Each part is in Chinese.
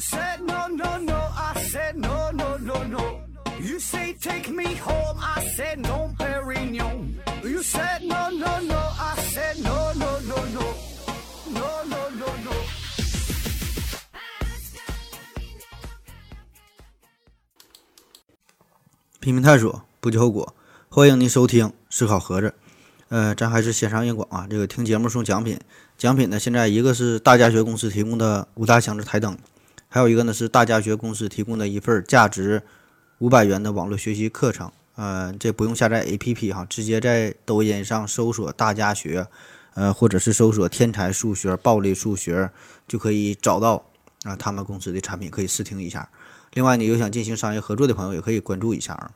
said no no no, I said no no no no. You say take me home, I said no, Perignon. You said no no no, I said no no no no, no no no no. 拼命探索，不计后果。欢迎您收听《思考盒子》。呃，咱还是先上硬广啊。这个听节目送奖品，奖品呢，现在一个是大家学公司提供的五大箱子台灯，还有一个呢是大家学公司提供的一份价值五百元的网络学习课程。呃，这不用下载 APP 哈，直接在抖音上搜索“大家学”，呃，或者是搜索“天才数学”“暴力数学”，就可以找到啊他们公司的产品，可以试听一下。另外，你有想进行商业合作的朋友，也可以关注一下啊。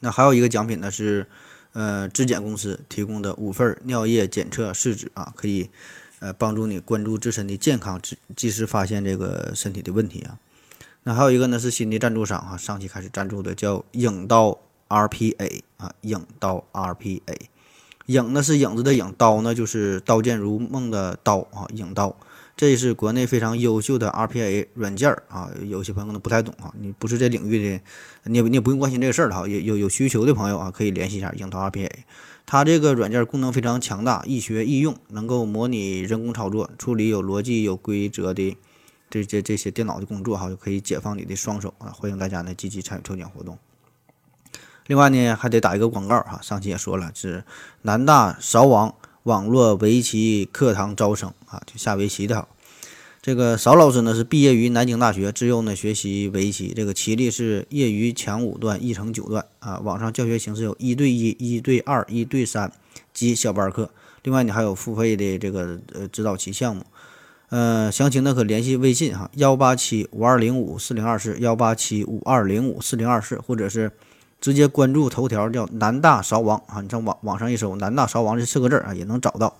那还有一个奖品呢是，呃，质检公司提供的五份尿液检测试纸啊，可以呃帮助你关注自身的健康，及及时发现这个身体的问题啊。那还有一个呢是新的赞助商哈，上期开始赞助的叫影刀 RPA 啊，影刀 RPA，影呢是影子的影，刀呢就是刀剑如梦的刀啊，影刀。这是国内非常优秀的 RPA 软件啊，有些朋友可能不太懂啊，你不是这领域的，你也你也不用关心这个事儿了哈。有有有需求的朋友啊，可以联系一下影刀 RPA，它这个软件功能非常强大，易学易用，能够模拟人工操作，处理有逻辑、有规则的这这这些电脑的工作哈，就可以解放你的双手啊。欢迎大家呢积极参与抽奖活动。另外呢，还得打一个广告哈，上期也说了，是南大勺网。网络围棋课堂招生啊，就下围棋的。这个邵老师呢是毕业于南京大学，自幼呢学习围棋，这个棋力是业余强五段，一成九段啊。网上教学形式有一对一、一对二、一对三及小班课。另外你还有付费的这个呃指导棋项目。呃，详情呢可联系微信哈，幺八七五二零五四零二四，幺八七五二零五四零二四，或者是。直接关注头条叫南大勺王啊，你上网网上一搜“南大勺王”这四个字啊，也能找到。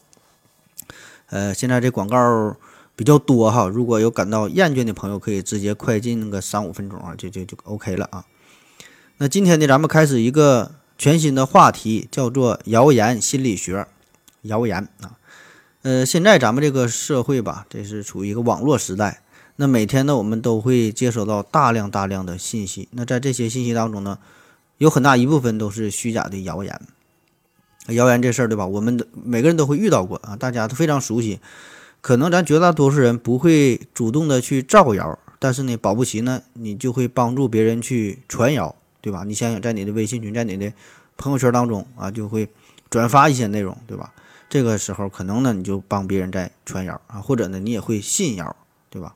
呃，现在这广告比较多哈，如果有感到厌倦的朋友，可以直接快进那个三五分钟啊，就就就 OK 了啊。那今天呢，咱们开始一个全新的话题，叫做谣言心理学。谣言啊，呃，现在咱们这个社会吧，这是处于一个网络时代，那每天呢，我们都会接收到大量大量的信息，那在这些信息当中呢。有很大一部分都是虚假的谣言，谣言这事儿对吧？我们的每个人都会遇到过啊，大家都非常熟悉。可能咱绝大多数人不会主动的去造谣，但是呢，保不齐呢，你就会帮助别人去传谣，对吧？你想想，在你的微信群，在你的朋友圈当中啊，就会转发一些内容，对吧？这个时候可能呢，你就帮别人在传谣啊，或者呢，你也会信谣，对吧？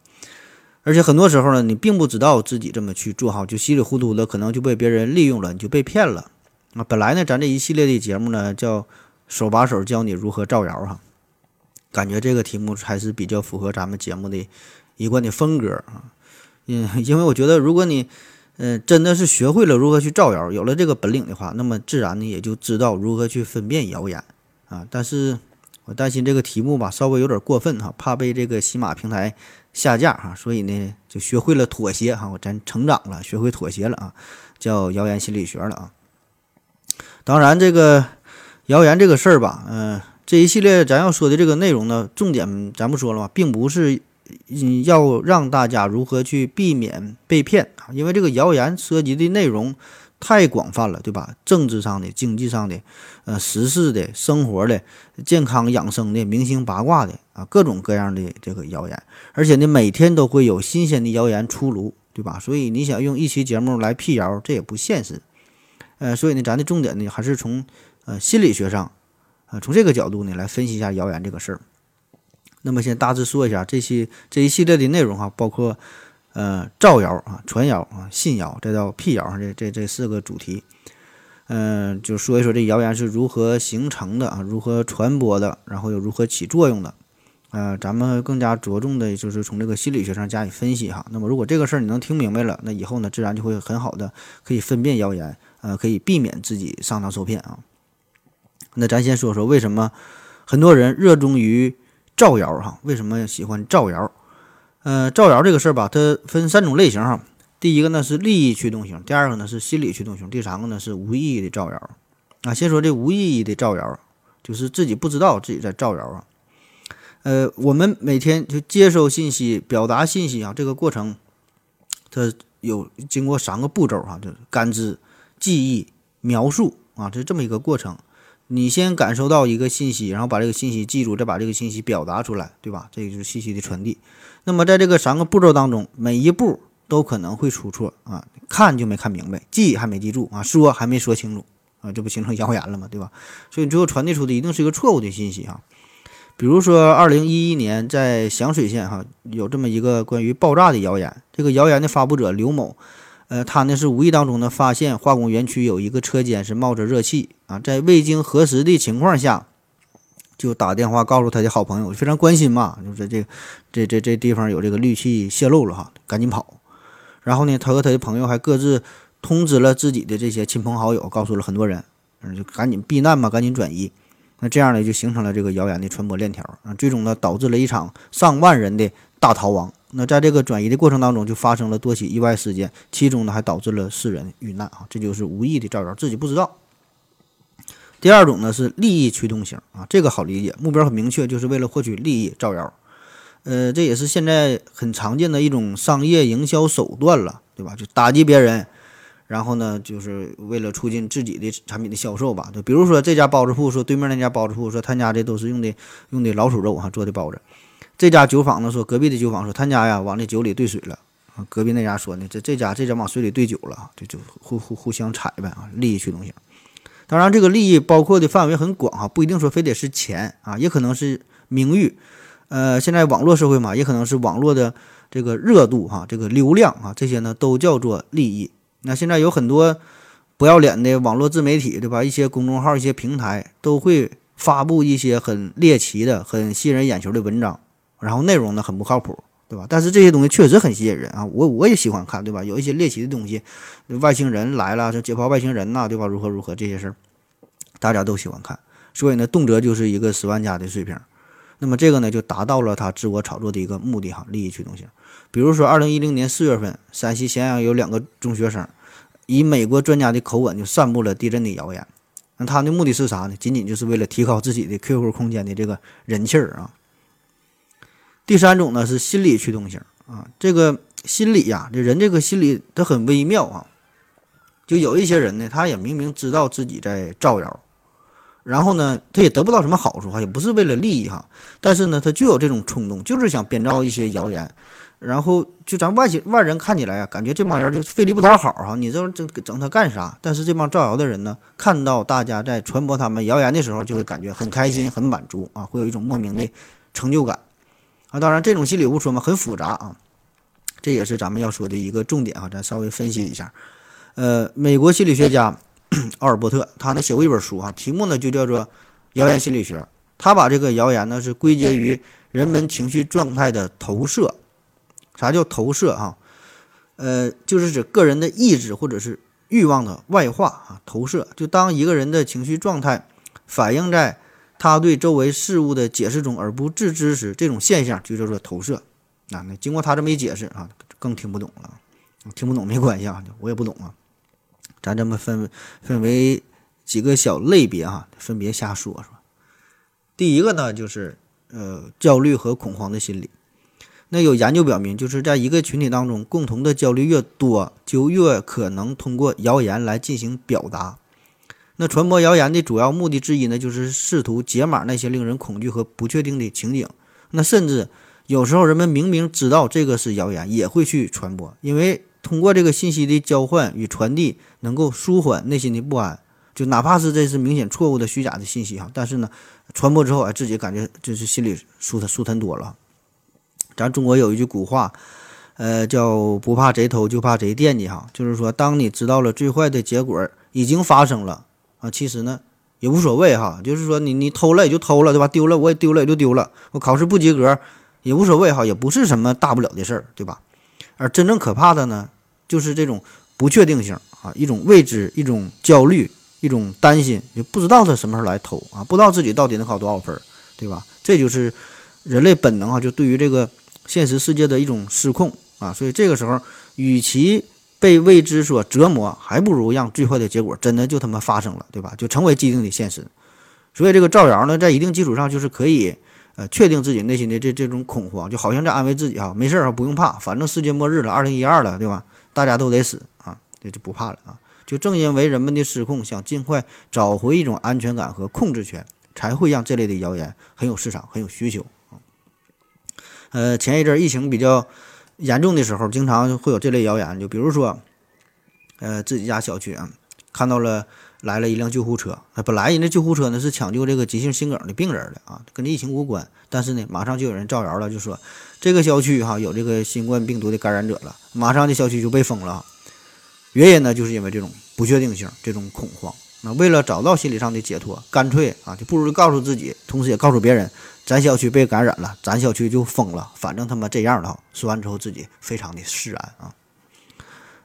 而且很多时候呢，你并不知道自己这么去做哈，就稀里糊涂的，可能就被别人利用了，你就被骗了啊。本来呢，咱这一系列的节目呢，叫手把手教你如何造谣哈，感觉这个题目还是比较符合咱们节目的一贯的风格啊。嗯，因为我觉得，如果你嗯真的是学会了如何去造谣，有了这个本领的话，那么自然呢也就知道如何去分辨谣言啊。但是我担心这个题目吧，稍微有点过分哈，怕被这个喜马平台。下架哈，所以呢就学会了妥协哈，我咱成长了，学会妥协了啊，叫谣言心理学了啊。当然，这个谣言这个事儿吧，嗯，这一系列咱要说的这个内容呢，重点咱不说了嘛，并不是嗯要让大家如何去避免被骗啊，因为这个谣言涉及的内容。太广泛了，对吧？政治上的、经济上的、呃，时事的、生活的、健康养生的、明星八卦的啊，各种各样的这个谣言，而且呢，每天都会有新鲜的谣言出炉，对吧？所以你想用一期节目来辟谣，这也不现实。呃，所以呢，咱的重点呢，还是从呃心理学上，啊，从这个角度呢来分析一下谣言这个事儿。那么先大致说一下这些这一系列的内容哈，包括。呃，造谣啊，传谣啊，信谣，再到辟谣，这这这四个主题，嗯，就说一说这谣言是如何形成的啊，如何传播的，然后又如何起作用的，呃，咱们更加着重的就是从这个心理学上加以分析哈。那么，如果这个事儿你能听明白了，那以后呢，自然就会很好的可以分辨谣言，呃，可以避免自己上当受骗啊。那咱先说说为什么很多人热衷于造谣哈？为什么喜欢造谣？呃，造谣这个事儿吧，它分三种类型哈。第一个呢是利益驱动型，第二个呢是心理驱动型，第三个呢是无意义的造谣。啊，先说这无意义的造谣，就是自己不知道自己在造谣啊。呃，我们每天就接收信息、表达信息啊，这个过程，它有经过三个步骤哈，就是感知、记忆、描述啊，这这么一个过程。你先感受到一个信息，然后把这个信息记住，再把这个信息表达出来，对吧？这个就是信息的传递。那么在这个三个步骤当中，每一步都可能会出错啊，看就没看明白，记还没记住啊，说还没说清楚啊，这不形成谣言了吗？对吧？所以最后传递出的一定是一个错误的信息啊。比如说，二零一一年在响水县哈有这么一个关于爆炸的谣言，这个谣言的发布者刘某，呃，他呢是无意当中呢发现化工园区有一个车间是冒着热气啊，在未经核实的情况下，就打电话告诉他的好朋友，非常关心嘛，就是这这这这地方有这个氯气泄漏了哈，赶紧跑。然后呢，他和他的朋友还各自通知了自己的这些亲朋好友，告诉了很多人，嗯，就赶紧避难嘛，赶紧转移。那这样呢，就形成了这个谣言的传播链条啊，最终呢，导致了一场上万人的大逃亡。那在这个转移的过程当中，就发生了多起意外事件，其中呢，还导致了四人遇难啊，这就是无意的造谣，自己不知道。第二种呢是利益驱动型啊，这个好理解，目标很明确，就是为了获取利益造谣。呃，这也是现在很常见的一种商业营销手段了，对吧？就打击别人。然后呢，就是为了促进自己的产品的销售吧。就比如说这家包子铺说对面那家包子铺说他家这都是用的用的老鼠肉哈做的包子。这家酒坊呢说隔壁的酒坊说他家呀往这酒里兑水了啊。隔壁那家说呢这这家这家往水里兑酒了啊，就就互互互相踩呗啊，利益驱动型。当然这个利益包括的范围很广哈，不一定说非得是钱啊，也可能是名誉。呃，现在网络社会嘛，也可能是网络的这个热度哈，这个流量啊，这些呢都叫做利益。那现在有很多不要脸的网络自媒体，对吧？一些公众号、一些平台都会发布一些很猎奇的、很吸人眼球的文章，然后内容呢很不靠谱，对吧？但是这些东西确实很吸引人啊，我我也喜欢看，对吧？有一些猎奇的东西，外星人来了，就解剖外星人呐，对吧？如何如何这些事儿，大家都喜欢看，所以呢，动辄就是一个十万加的水平。那么这个呢，就达到了他自我炒作的一个目的哈，利益驱动性。比如说，二零一零年四月份，山西咸阳有两个中学生。以美国专家的口吻就散布了地震的谣言，那他的目的是啥呢？仅仅就是为了提高自己的 QQ 空间的这个人气儿啊。第三种呢是心理驱动型啊，这个心理呀，这人这个心理他很微妙啊。就有一些人呢，他也明明知道自己在造谣，然后呢，他也得不到什么好处哈，也不是为了利益哈，但是呢，他就有这种冲动，就是想编造一些谣言。然后就咱外外人看起来啊，感觉这帮人就费力不讨好哈，你这整整他干啥？但是这帮造谣的人呢，看到大家在传播他们谣言的时候，就会感觉很开心、很满足啊，会有一种莫名的成就感啊。当然，这种心理误说嘛，很复杂啊，这也是咱们要说的一个重点啊，咱稍微分析一下。呃，美国心理学家 奥尔伯特他呢写过一本书啊，题目呢就叫做《谣言心理学》，他把这个谣言呢是归结于人们情绪状态的投射。啥叫投射啊？呃，就是指个人的意志或者是欲望的外化啊。投射就当一个人的情绪状态反映在他对周围事物的解释中而不自知时，这种现象就叫做投射。啊，那经过他这么一解释啊，更听不懂了。听不懂没关系啊，我也不懂啊。咱这么分分为几个小类别哈，分别瞎说说。第一个呢，就是呃焦虑和恐慌的心理。那有研究表明，就是在一个群体当中，共同的焦虑越多，就越可能通过谣言来进行表达。那传播谣言的主要目的之一呢，就是试图解码那些令人恐惧和不确定的情景。那甚至有时候，人们明明知道这个是谣言，也会去传播，因为通过这个信息的交换与传递，能够舒缓内心的不安。就哪怕是这是明显错误的、虚假的信息哈，但是呢，传播之后啊，自己感觉就是心里舒坦舒坦多了。咱中国有一句古话，呃，叫不怕贼偷，就怕贼惦记哈。就是说，当你知道了最坏的结果已经发生了啊，其实呢也无所谓哈。就是说，你你偷了也就偷了，对吧？丢了我也丢了也就丢了。我考试不及格也无所谓哈，也不是什么大不了的事儿，对吧？而真正可怕的呢，就是这种不确定性啊，一种未知，一种焦虑，一种担心，就不知道他什么时候来偷啊，不知道自己到底能考多少分，对吧？这就是人类本能啊，就对于这个。现实世界的一种失控啊，所以这个时候，与其被未知所折磨，还不如让最坏的结果真的就他妈发生了，对吧？就成为既定的现实。所以这个造谣呢，在一定基础上就是可以，呃，确定自己内心的这这种恐慌，就好像在安慰自己啊，没事啊，不用怕，反正世界末日了，二零一二了，对吧？大家都得死啊，这就不怕了啊。就正因为人们的失控，想尽快找回一种安全感和控制权，才会让这类的谣言很有市场，很有需求。呃，前一阵疫情比较严重的时候，经常会有这类谣言，就比如说，呃，自己家小区啊，看到了。来了一辆救护车，本来人家救护车呢是抢救这个急性心梗的病人的啊，跟这疫情无关。但是呢，马上就有人造谣了，就说这个小区哈有这个新冠病毒的感染者了，马上这小区就被封了。原因呢，就是因为这种不确定性，这种恐慌。为了找到心理上的解脱，干脆啊，就不如告诉自己，同时也告诉别人，咱小区被感染了，咱小区就封了，反正他妈这样了。说完之后，自己非常的释然啊。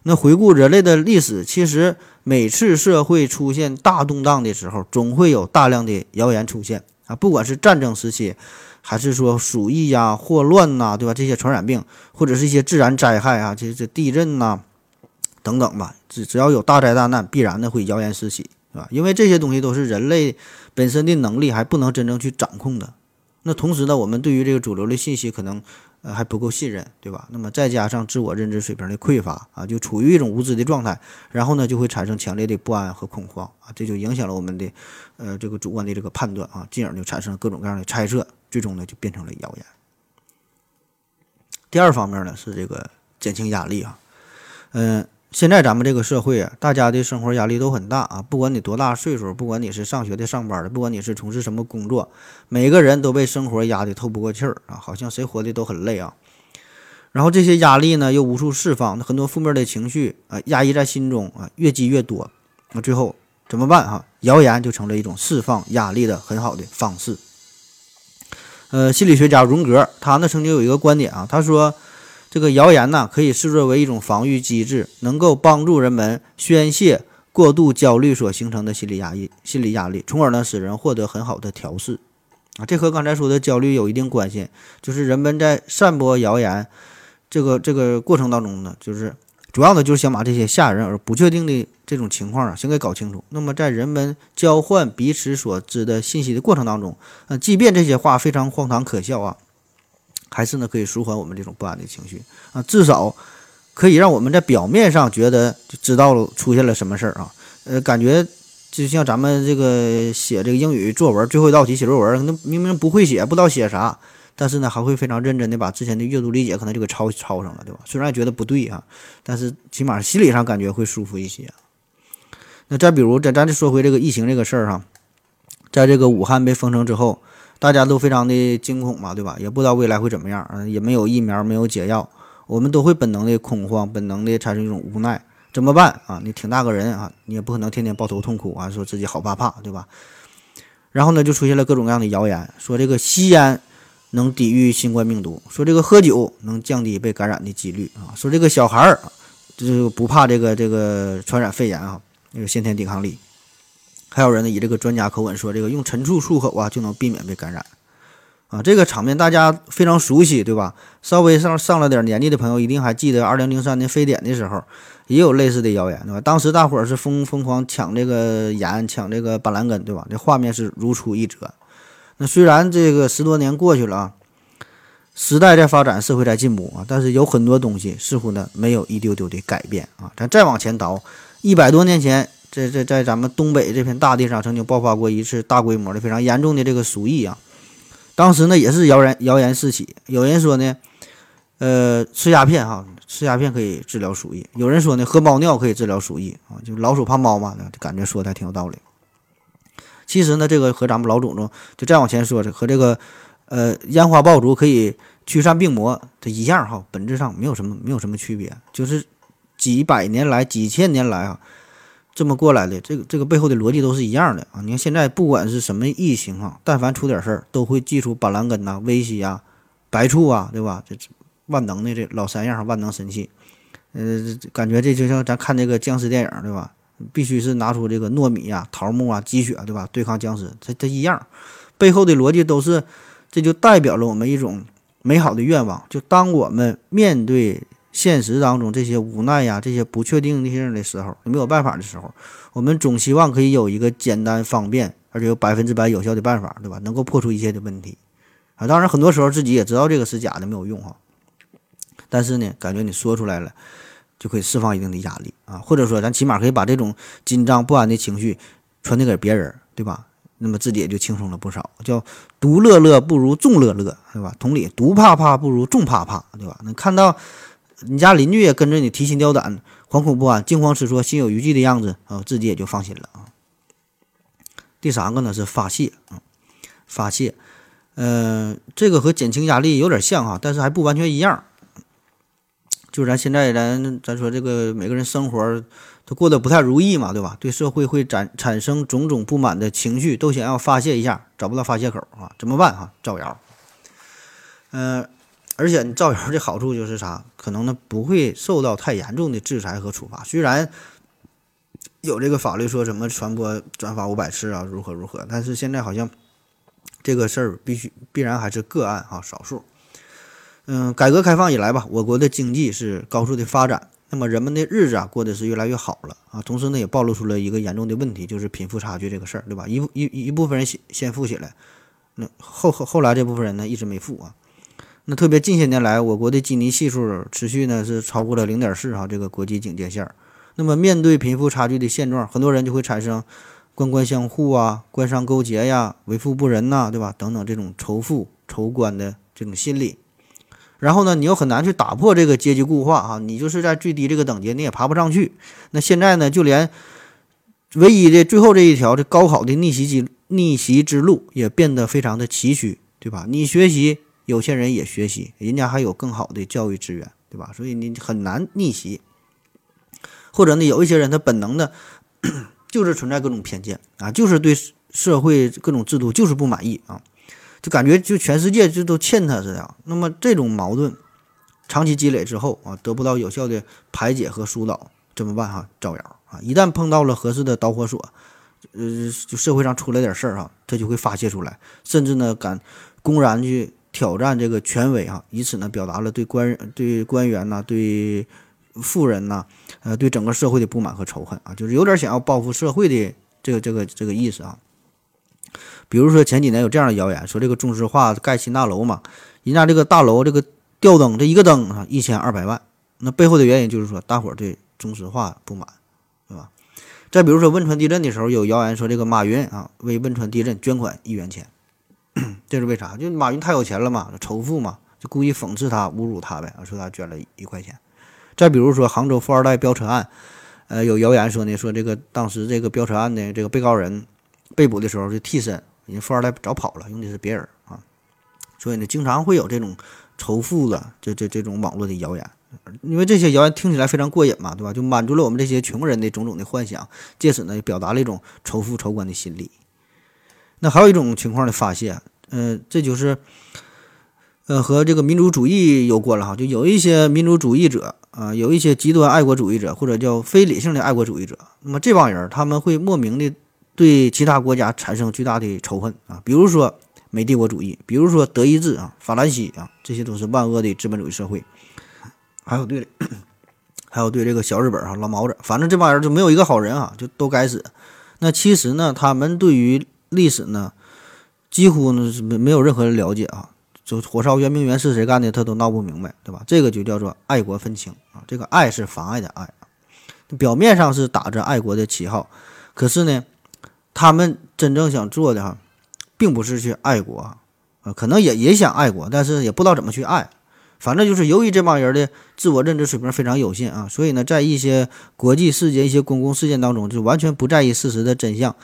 那回顾人类的历史，其实每次社会出现大动荡的时候，总会有大量的谣言出现啊，不管是战争时期，还是说鼠疫呀、霍乱呐，对吧？这些传染病，或者是一些自然灾害啊，这这地震呐等等吧，只只要有大灾大难，必然的会谣言四起，是吧？因为这些东西都是人类本身的能力还不能真正去掌控的。那同时呢，我们对于这个主流的信息可能。呃，还不够信任，对吧？那么再加上自我认知水平的匮乏啊，就处于一种无知的状态，然后呢，就会产生强烈的不安和恐慌啊，这就影响了我们的呃这个主观的这个判断啊，进而就产生了各种各样的猜测，最终呢就变成了谣言。第二方面呢是这个减轻压力啊，嗯。现在咱们这个社会啊，大家的生活压力都很大啊。不管你多大岁数，不管你是上学的、上班的，不管你是从事什么工作，每个人都被生活压得透不过气儿啊，好像谁活的都很累啊。然后这些压力呢，又无处释放，很多负面的情绪啊，压抑在心中啊，越积越多。那最后怎么办哈？谣言就成了一种释放压力的很好的方式。呃，心理学家荣格他呢曾经有一个观点啊，他说。这个谣言呢，可以视作为一种防御机制，能够帮助人们宣泄过度焦虑所形成的心理压抑、心理压力，从而呢使人获得很好的调试。啊，这和刚才说的焦虑有一定关系。就是人们在散播谣言这个这个过程当中呢，就是主要的就是想把这些吓人而不确定的这种情况啊，先给搞清楚。那么在人们交换彼此所知的信息的过程当中，呃，即便这些话非常荒唐可笑啊。还是呢，可以舒缓我们这种不安的情绪啊，至少可以让我们在表面上觉得就知道了出现了什么事儿啊，呃，感觉就像咱们这个写这个英语作文最后一道题写作文，那明明不会写，不知道写啥，但是呢，还会非常认真的把之前的阅读理解可能就给抄抄上了，对吧？虽然觉得不对啊，但是起码心理上感觉会舒服一些。那再比如，咱咱就说回这个疫情这个事儿哈，在这个武汉被封城之后。大家都非常的惊恐嘛，对吧？也不知道未来会怎么样，也没有疫苗，没有解药，我们都会本能的恐慌，本能的产生一种无奈，怎么办啊？你挺大个人啊，你也不可能天天抱头痛哭啊，说自己好怕怕，对吧？然后呢，就出现了各种各样的谣言，说这个吸烟能抵御新冠病毒，说这个喝酒能降低被感染的几率啊，说这个小孩儿就不怕这个这个传染肺炎啊，有先天抵抗力。还有人呢，以这个专家口吻说，这个用陈醋漱口啊，就能避免被感染，啊，这个场面大家非常熟悉，对吧？稍微上上了点年纪的朋友，一定还记得二零零三年非典的时候，也有类似的谣言，对吧？当时大伙儿是疯疯狂抢这个盐，抢这个板蓝根，对吧？这画面是如出一辙。那虽然这个十多年过去了啊，时代在发展，社会在进步啊，但是有很多东西似乎呢没有一丢丢的改变啊。咱再往前倒，一百多年前。在在在咱们东北这片大地上，曾经爆发过一次大规模的、非常严重的这个鼠疫啊。当时呢，也是谣言谣言四起。有人说呢，呃，吃鸦片哈，吃鸦片可以治疗鼠疫；有人说呢，喝猫尿可以治疗鼠疫啊，就老鼠怕猫嘛，感觉说的还挺有道理。其实呢，这个和咱们老祖宗就再往前说的，和这个呃烟花爆竹可以驱散病魔这一样哈，本质上没有什么没有什么区别，就是几百年来、几千年来啊。这么过来的，这个这个背后的逻辑都是一样的啊！你看现在不管是什么疫情啊，但凡出点事儿，都会祭出板蓝根呐、威西啊、白醋啊，对吧？这万能的这老三样万能神器，呃，感觉这就像咱看那个僵尸电影，对吧？必须是拿出这个糯米啊、桃木啊、鸡血，对吧？对抗僵尸，这这一样，背后的逻辑都是，这就代表了我们一种美好的愿望。就当我们面对。现实当中这些无奈呀，这些不确定性的时候，没有办法的时候，我们总希望可以有一个简单方便而且有百分之百有效的办法，对吧？能够破除一切的问题。啊。当然，很多时候自己也知道这个是假的，没有用哈。但是呢，感觉你说出来了，就可以释放一定的压力啊，或者说咱起码可以把这种紧张不安的情绪传递给别人，对吧？那么自己也就轻松了不少。叫独乐乐不如众乐乐，对吧？同理，独怕怕不如众怕怕，对吧？能看到你家邻居也跟着你提心吊胆、惶恐不安、惊慌失措、心有余悸的样子啊，自己也就放心了啊。第三个呢是发泄啊，发泄，呃，这个和减轻压力有点像哈，但是还不完全一样。就咱现在咱咱说这个每个人生活都过得不太如意嘛，对吧？对社会会产产生种种不满的情绪，都想要发泄一下，找不到发泄口啊，怎么办哈？造谣。嗯，而且你造谣的好处就是啥？可能呢不会受到太严重的制裁和处罚，虽然。有这个法律说什么传播转发五百次啊，如何如何？但是现在好像这个事儿必须必然还是个案啊，少数。嗯，改革开放以来吧，我国的经济是高速的发展，那么人们的日子啊过得是越来越好了啊。同时呢，也暴露出了一个严重的问题，就是贫富差距这个事儿，对吧？一一一部分人先先富起来，那后后后来这部分人呢一直没富啊。那特别近些年来，我国的基尼系数持续呢是超过了零点四哈这个国际警戒线。那么，面对贫富差距的现状，很多人就会产生官官相护啊、官商勾结呀、为富不仁呐，对吧？等等这种仇富仇官的这种心理。然后呢，你又很难去打破这个阶级固化啊，你就是在最低这个等级，你也爬不上去。那现在呢，就连唯一的最后这一条这高考的逆袭之逆袭之路也变得非常的崎岖，对吧？你学习，有些人也学习，人家还有更好的教育资源，对吧？所以你很难逆袭。或者呢，有一些人他本能的，就是存在各种偏见啊，就是对社会各种制度就是不满意啊，就感觉就全世界就都欠他似的。那么这种矛盾长期积累之后啊，得不到有效的排解和疏导，怎么办哈？造谣啊！一旦碰到了合适的导火索，呃，就社会上出来点事儿哈，他就会发泄出来，甚至呢敢公然去挑战这个权威啊，以此呢表达了对官对官员呐对。富人呢，呃，对整个社会的不满和仇恨啊，就是有点想要报复社会的这个这个这个意思啊。比如说前几年有这样的谣言，说这个中石化盖新大楼嘛，人家这个大楼这个吊灯这一个灯啊一千二百万，那背后的原因就是说大伙对中石化不满，对吧？再比如说汶川地震的时候，有谣言说这个马云啊为汶川地震捐款一元钱，这是为啥？就马云太有钱了嘛，仇富嘛，就故意讽刺他、侮辱他呗，说他捐了一块钱。再比如说杭州富二代飙车案，呃，有谣言说呢，说这个当时这个飙车案的这个被告人被捕的时候是替身，人富二代早跑了，用的是别人啊，所以呢，经常会有这种仇富的这这这种网络的谣言，因为这些谣言听起来非常过瘾嘛，对吧？就满足了我们这些穷人的种种的幻想，借此呢，表达了一种仇富仇官的心理。那还有一种情况的发泄，嗯，这就是。呃，和这个民族主义有关了哈，就有一些民族主义者啊，有一些极端爱国主义者或者叫非理性的爱国主义者，那么这帮人他们会莫名的对其他国家产生巨大的仇恨啊，比如说美帝国主义，比如说德意志啊、法兰西啊，这些都是万恶的资本主义社会，还有对，还有对这个小日本啊、老毛子，反正这帮人就没有一个好人啊，就都该死。那其实呢，他们对于历史呢，几乎呢是没没有任何的了解啊。就火烧圆明园是谁干的，他都闹不明白，对吧？这个就叫做爱国愤青啊！这个爱是妨碍的爱，表面上是打着爱国的旗号，可是呢，他们真正想做的哈，并不是去爱国啊，可能也也想爱国，但是也不知道怎么去爱。反正就是由于这帮人的自我认知水平非常有限啊，所以呢，在一些国际事件、一些公共事件当中，就完全不在意事实的真相，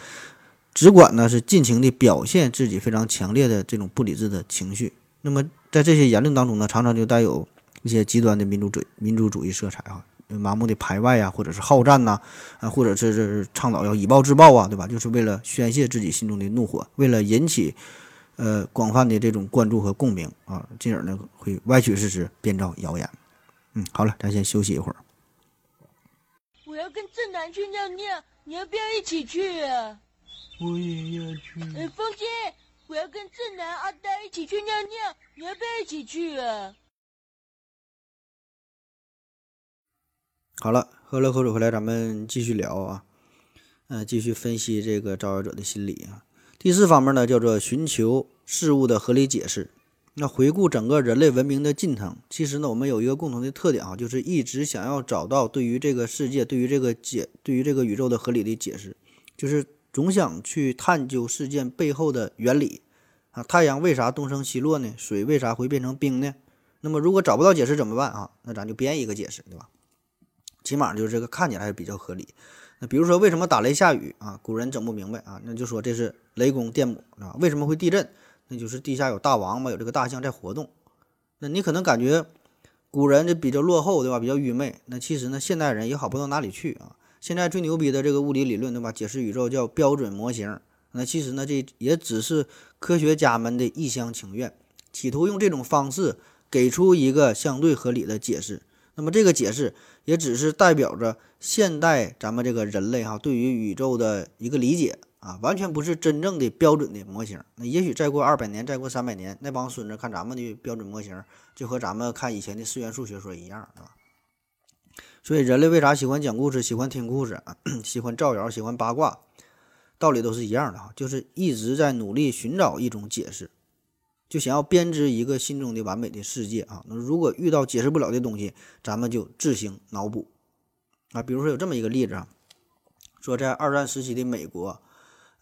只管呢是尽情的表现自己非常强烈的这种不理智的情绪。那么，在这些言论当中呢，常常就带有一些极端的民主主民族主义色彩啊，盲目的排外啊，或者是好战呐，啊，或者是是倡导要以暴制暴啊，对吧？就是为了宣泄自己心中的怒火，为了引起呃广泛的这种关注和共鸣啊，进而呢会歪曲事实，编造谣言。嗯，好了，咱先休息一会儿。我要跟正南去尿尿，你要不要一起去啊？我也要去。哎，风姐。我要跟正南、阿呆一起去尿尿，你要不要一起去啊？好了，喝了口水回来，咱们继续聊啊，嗯，继续分析这个造谣者的心理啊。第四方面呢，叫做寻求事物的合理解释那回顾整个人类文明的进程，其实呢，我们有一个共同的特点啊，就是一直想要找到对于这个世界、对于这个解、对于这个宇宙的合理的解释，就是总想去探究事件背后的原理啊。太阳为啥东升西落呢？水为啥会变成冰呢？那么如果找不到解释怎么办啊？那咱就编一个解释，对吧？起码就是这个看起来比较合理。那比如说为什么打雷下雨啊？古人整不明白啊，那就说这是雷公电母啊。为什么会地震？那就是地下有大王嘛，有这个大象在活动。那你可能感觉古人这比较落后，对吧？比较愚昧。那其实呢，现代人也好不到哪里去啊。现在最牛逼的这个物理理论，对吧？解释宇宙叫标准模型。那其实呢，这也只是科学家们的一厢情愿，企图用这种方式给出一个相对合理的解释。那么这个解释也只是代表着现代咱们这个人类哈对于宇宙的一个理解。啊，完全不是真正的标准的模型。那也许再过二百年，再过三百年，那帮孙子看咱们的标准模型，就和咱们看以前的四元数学说一样，是吧？所以人类为啥喜欢讲故事，喜欢听故事，喜欢造谣，喜欢八卦，道理都是一样的哈，就是一直在努力寻找一种解释，就想要编织一个心中的完美的世界啊。那如果遇到解释不了的东西，咱们就自行脑补啊。比如说有这么一个例子啊，说在二战时期的美国。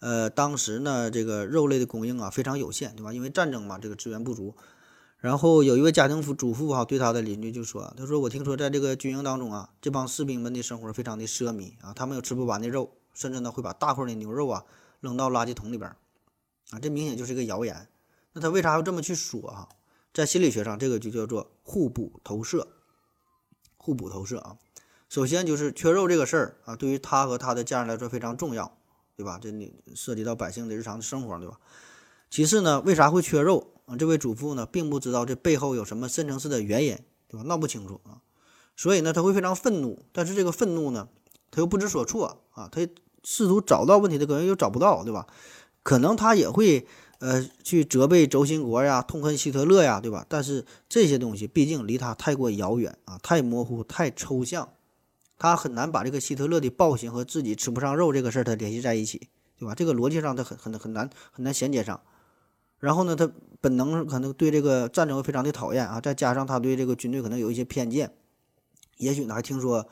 呃，当时呢，这个肉类的供应啊非常有限，对吧？因为战争嘛，这个资源不足。然后有一位家庭主主妇哈，对他的邻居就说：“他说我听说在这个军营当中啊，这帮士兵们的生活非常的奢靡啊，他们有吃不完的肉，甚至呢会把大块的牛肉啊扔到垃圾桶里边啊，这明显就是一个谣言。那他为啥要这么去说哈？在心理学上，这个就叫做互补投射。互补投射啊，首先就是缺肉这个事儿啊，对于他和他的家人来说非常重要。对吧？这你涉及到百姓的日常生活，对吧？其次呢，为啥会缺肉啊？这位主妇呢，并不知道这背后有什么深层次的原因，对吧？闹不清楚啊，所以呢，他会非常愤怒。但是这个愤怒呢，他又不知所措啊，他试图找到问题的根源又找不到，对吧？可能他也会呃去责备轴心国呀，痛恨希特勒呀，对吧？但是这些东西毕竟离他太过遥远啊，太模糊，太抽象。他很难把这个希特勒的暴行和自己吃不上肉这个事儿他联系在一起，对吧？这个逻辑上他很很很难很难衔接上。然后呢，他本能可能对这个战争非常的讨厌啊，再加上他对这个军队可能有一些偏见，也许呢还听说，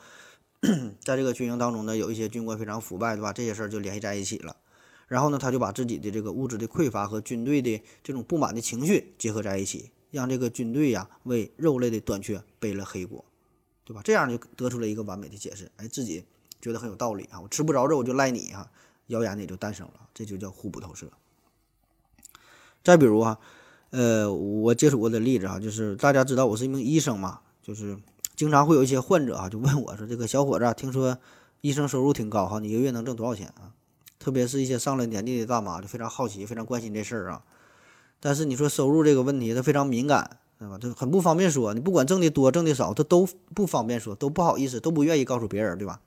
在这个军营当中呢有一些军官非常腐败，对吧？这些事儿就联系在一起了。然后呢，他就把自己的这个物质的匮乏和军队的这种不满的情绪结合在一起，让这个军队呀为肉类的短缺背了黑锅。对吧？这样就得出了一个完美的解释，哎，自己觉得很有道理啊！我吃不着肉，我就赖你啊！谣言也就诞生了，这就叫互补投射。再比如啊，呃，我接触过的例子哈，就是大家知道我是一名医生嘛，就是经常会有一些患者啊，就问我说：“这个小伙子，啊听说医生收入挺高哈，你一个月能挣多少钱啊？”特别是一些上了年纪的大妈，就非常好奇，非常关心这事儿啊。但是你说收入这个问题，他非常敏感。对吧？这很不方便说，你不管挣的多挣的少，他都不方便说，都不好意思，都不愿意告诉别人，对吧？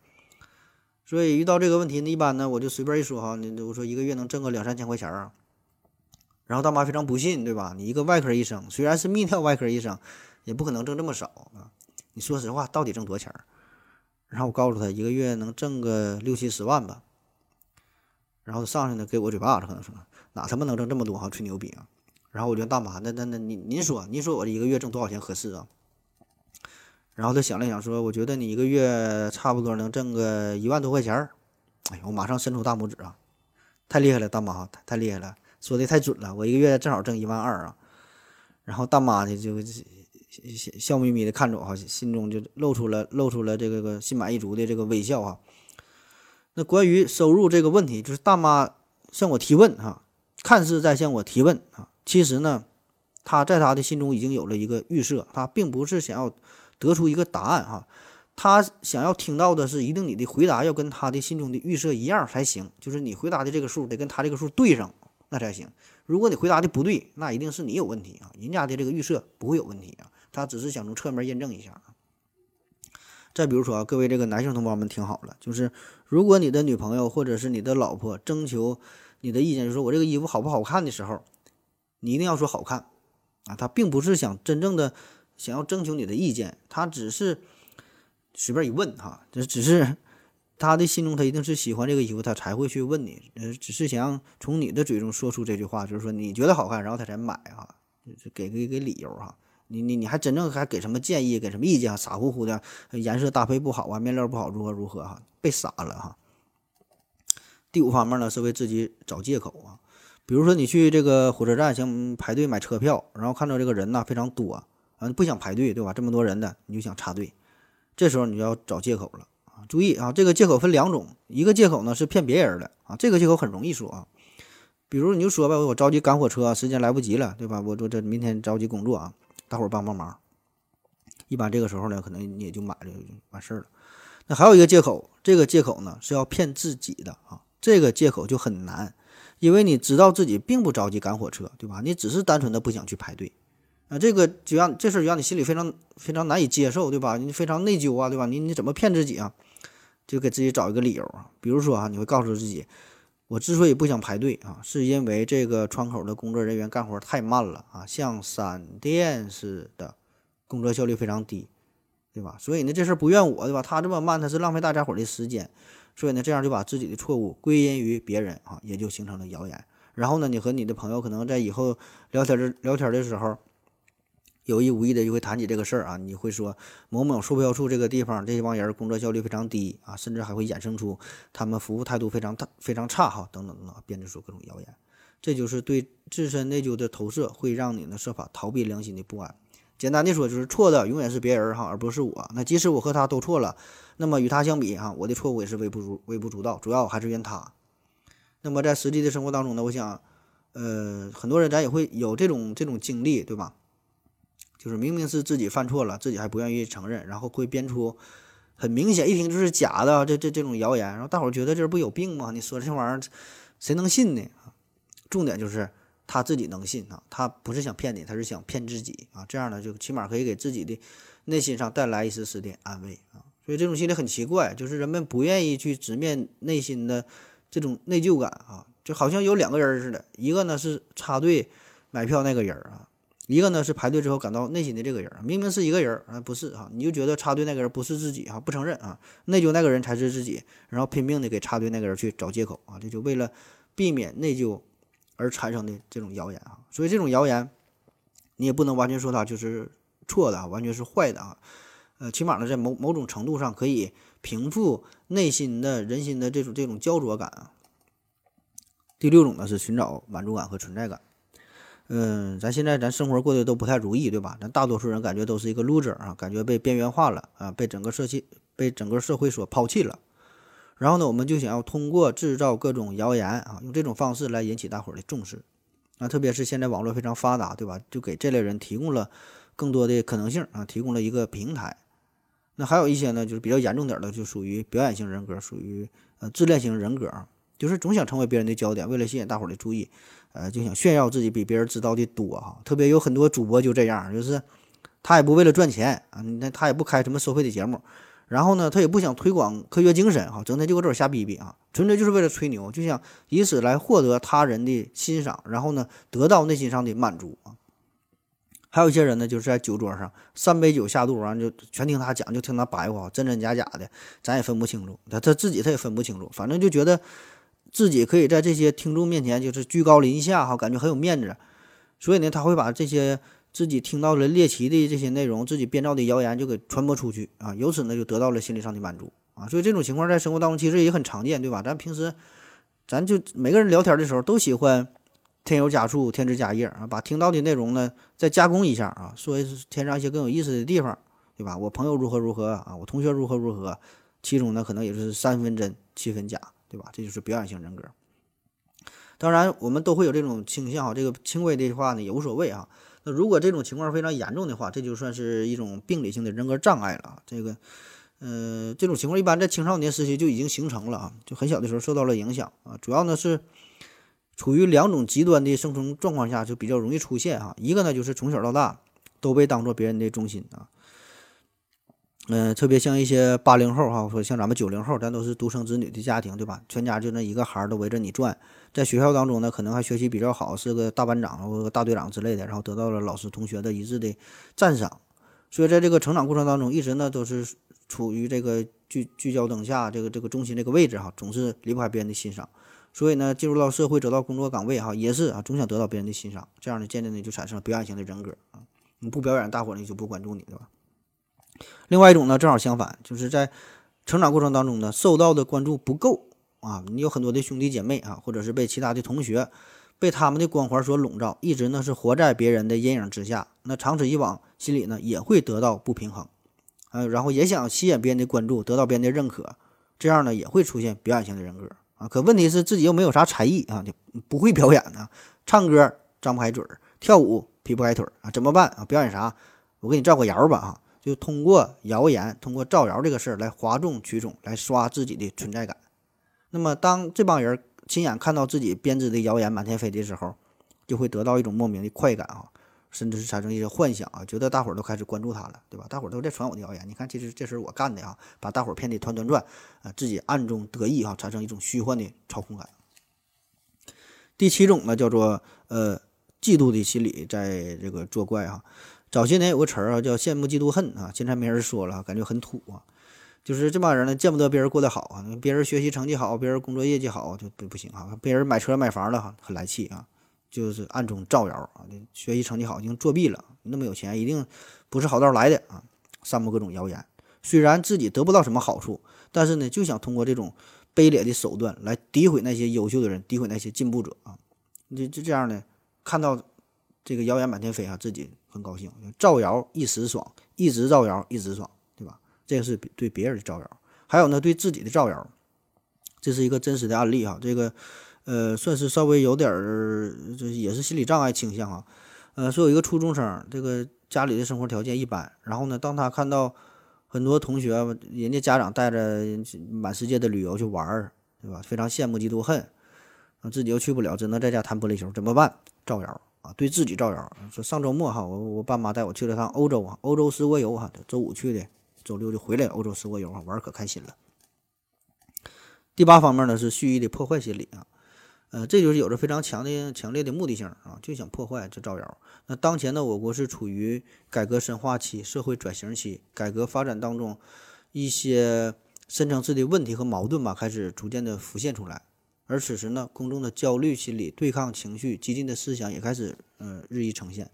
所以遇到这个问题呢，一般呢我就随便一说哈，你我说一个月能挣个两三千块钱啊，然后大妈非常不信，对吧？你一个外科医生，虽然是泌尿外科医生，也不可能挣这么少啊。你说实话，到底挣多钱？然后我告诉他，一个月能挣个六七十万吧。然后上去呢，给我嘴巴子，可能说哪他妈能挣这么多哈，吹牛逼啊！然后我就大妈，那那那您您说，您说我这一个月挣多少钱合适啊？然后他想了想说，我觉得你一个月差不多能挣个一万多块钱儿。哎我马上伸出大拇指啊，太厉害了，大妈，太太厉害了，说的太准了，我一个月正好挣一万二啊。然后大妈呢就笑眯眯的看着我哈，心中就露出了露出了这个个心满意足的这个微笑哈。那关于收入这个问题，就是大妈向我提问哈，看似在向我提问啊。其实呢，他在他的心中已经有了一个预设，他并不是想要得出一个答案哈，他想要听到的是，一定你的回答要跟他的心中的预设一样才行，就是你回答的这个数得跟他这个数对上，那才行。如果你回答的不对，那一定是你有问题啊，人家的这个预设不会有问题啊，他只是想从侧面验证一下再比如说啊，各位这个男性同胞们听好了，就是如果你的女朋友或者是你的老婆征求你的意见，就说我这个衣服好不好看的时候。你一定要说好看，啊，他并不是想真正的想要征求你的意见，他只是随便一问哈，这只是他的心中他一定是喜欢这个衣服，他才会去问你，呃，只是想从你的嘴中说出这句话，就是说你觉得好看，然后他才买哈，就给给给理由哈。你你你还真正还给什么建议，给什么意见啊？傻乎乎的，颜色搭配不好啊，面料不好，如何如何哈？被傻了哈。第五方面呢，是为自己找借口啊。比如说你去这个火车站想排队买车票，然后看到这个人呢非常多啊，不想排队对吧？这么多人的你就想插队，这时候你就要找借口了。注意啊，这个借口分两种，一个借口呢是骗别人的啊，这个借口很容易说啊。比如你就说吧，我着急赶火车，时间来不及了，对吧？我我这明天着急工作啊。大伙儿帮帮忙，一般这个时候呢，可能你也就买了，就完事儿了。那还有一个借口，这个借口呢是要骗自己的啊，这个借口就很难，因为你知道自己并不着急赶火车，对吧？你只是单纯的不想去排队啊，这个就让这事儿让你心里非常非常难以接受，对吧？你非常内疚啊，对吧？你你怎么骗自己啊？就给自己找一个理由啊，比如说啊，你会告诉自己。我之所以不想排队啊，是因为这个窗口的工作人员干活太慢了啊，像闪电似的，工作效率非常低，对吧？所以呢，这事儿不怨我，对吧？他这么慢，他是浪费大家伙的时间，所以呢，这样就把自己的错误归因于别人啊，也就形成了谣言。然后呢，你和你的朋友可能在以后聊天的聊天的时候。有意无意的就会谈起这个事儿啊，你会说某某售票处这个地方这帮人工作效率非常低啊，甚至还会衍生出他们服务态度非常大非常差哈等等等等，编织出各种谣言，这就是对自身内疚的投射，会让你呢设法逃避良心的不安。简单的说，就是错的永远是别人哈，而不是我。那即使我和他都错了，那么与他相比哈，我的错误也是微不足微不足道，主要还是怨他。那么在实际的生活当中呢，我想，呃，很多人咱也会有这种这种经历，对吧？就是明明是自己犯错了，自己还不愿意承认，然后会编出很明显一听就是假的这这这种谣言，然后大伙儿觉得这不有病吗？你说这玩意儿谁能信呢？重点就是他自己能信啊，他不是想骗你，他是想骗自己啊。这样呢，就起码可以给自己的内心上带来一丝丝的安慰啊。所以这种心理很奇怪，就是人们不愿意去直面内心的这种内疚感啊，就好像有两个人似的，一个呢是插队买票那个人啊。一个呢是排队之后感到内心的这个人，明明是一个人啊，不是啊，你就觉得插队那个人不是自己啊，不承认啊，内疚那个人才是自己，然后拼命的给插队那个人去找借口啊，这就为了避免内疚而产生的这种谣言啊，所以这种谣言你也不能完全说它就是错的啊，完全是坏的啊，呃，起码呢在某某种程度上可以平复内心的人心的这种这种焦灼感啊。第六种呢是寻找满足感和存在感。嗯，咱现在咱生活过得都不太如意，对吧？咱大多数人感觉都是一个 loser 啊，感觉被边缘化了啊，被整个社会被整个社会所抛弃了。然后呢，我们就想要通过制造各种谣言啊，用这种方式来引起大伙儿的重视。啊，特别是现在网络非常发达，对吧？就给这类人提供了更多的可能性啊，提供了一个平台。那还有一些呢，就是比较严重点的，就属于表演型人格，属于呃自恋型人格，就是总想成为别人的焦点，为了吸引大伙儿的注意。呃，就想炫耀自己比别人知道的多哈，特别有很多主播就这样，就是他也不为了赚钱啊，那他也不开什么收费的节目，然后呢，他也不想推广科学精神哈，整天就搁这儿瞎逼逼啊，纯粹就是为了吹牛，就想以此来获得他人的欣赏，然后呢，得到内心上的满足啊。还有一些人呢，就是在酒桌上三杯酒下肚，完就全听他讲，就听他白话，真真假假的，咱也分不清楚，他他自己他也分不清楚，反正就觉得。自己可以在这些听众面前就是居高临下哈，感觉很有面子，所以呢，他会把这些自己听到了猎奇的这些内容，自己编造的谣言就给传播出去啊，由此呢就得到了心理上的满足啊，所以这种情况在生活当中其实也很常见，对吧？咱平时咱就每个人聊天的时候都喜欢添油加醋、添枝加叶啊，把听到的内容呢再加工一下啊，说添上一些更有意思的地方，对吧？我朋友如何如何啊，我同学如何如何，其中呢可能也是三分真七分假。对吧？这就是表演型人格。当然，我们都会有这种倾向哈。这个轻微的话呢也无所谓啊。那如果这种情况非常严重的话，这就算是一种病理性的人格障碍了。这个，呃，这种情况一般在青少年时期就已经形成了啊，就很小的时候受到了影响啊。主要呢是处于两种极端的生存状况下就比较容易出现哈。一个呢就是从小到大都被当做别人的中心啊。嗯，特别像一些八零后哈，说像咱们九零后，咱都是独生子女的家庭，对吧？全家就那一个孩儿都围着你转，在学校当中呢，可能还学习比较好，是个大班长或者大队长之类的，然后得到了老师同学的一致的赞赏，所以在这个成长过程当中，一直呢都是处于这个聚聚焦灯下，这个这个中心这个位置哈，总是离不开别人的欣赏，所以呢，进入到社会，走到工作岗位哈，也是啊，总想得到别人的欣赏，这样呢，渐渐的就产生了表演型的人格啊。你不表演，大伙呢就不关注你，对吧？另外一种呢，正好相反，就是在成长过程当中呢，受到的关注不够啊。你有很多的兄弟姐妹啊，或者是被其他的同学，被他们的光环所笼罩，一直呢是活在别人的阴影之下。那长此以往，心里呢也会得到不平衡，呃，然后也想吸引别人的关注，得到别人的认可，这样呢也会出现表演型的人格啊。可问题是自己又没有啥才艺啊，就不会表演呢，唱歌张不开嘴儿，跳舞劈不开腿儿啊，怎么办啊？表演啥？我给你造个谣吧啊！就通过谣言，通过造谣这个事儿来哗众取宠，来刷自己的存在感。那么，当这帮人亲眼看到自己编织的谣言满天飞的时候，就会得到一种莫名的快感啊，甚至是产生一些幻想啊，觉得大伙儿都开始关注他了，对吧？大伙儿都在传我的谣言，你看，这是这事儿我干的啊，把大伙儿骗得团团转啊，自己暗中得意啊，产生一种虚幻的操控感。第七种呢，叫做呃嫉妒的心理在这个作怪哈。早些年有个词儿啊，叫羡慕嫉妒恨啊，现在没人说了，感觉很土啊。就是这帮人呢，见不得别人过得好啊，别人学习成绩好，别人工作业绩好就不不行啊，别人买车买房了，很来气啊，就是暗中造谣啊，学习成绩好已经作弊了，那么有钱一定不是好道来的啊，散布各种谣言。虽然自己得不到什么好处，但是呢，就想通过这种卑劣的手段来诋毁那些优秀的人，诋毁那些进步者啊。就就这样呢，看到这个谣言满天飞啊，自己。很高兴，造谣一时爽，一直造谣一直爽，对吧？这个是对别人的造谣，还有呢，对自己的造谣，这是一个真实的案例哈。这个，呃，算是稍微有点儿，这也是心理障碍倾向啊。呃，说有一个初中生，这个家里的生活条件一般，然后呢，当他看到很多同学，人家家长带着满世界的旅游去玩儿，对吧？非常羡慕嫉妒恨，自己又去不了，只能在家弹玻璃球，怎么办？造谣。啊，对自己造谣，说上周末哈，我我爸妈带我去了趟欧洲啊，欧洲十国游哈，周五去的，周六就回来，欧洲十国游啊，玩可开心了。第八方面呢是蓄意的破坏心理啊，呃，这就是有着非常强的强烈的目的性啊，就想破坏这造谣。那当前呢，我国是处于改革深化期、社会转型期，改革发展当中一些深层次的问题和矛盾吧，开始逐渐的浮现出来。而此时呢，公众的焦虑心理、对抗情绪、激进的思想也开始呃日益呈现。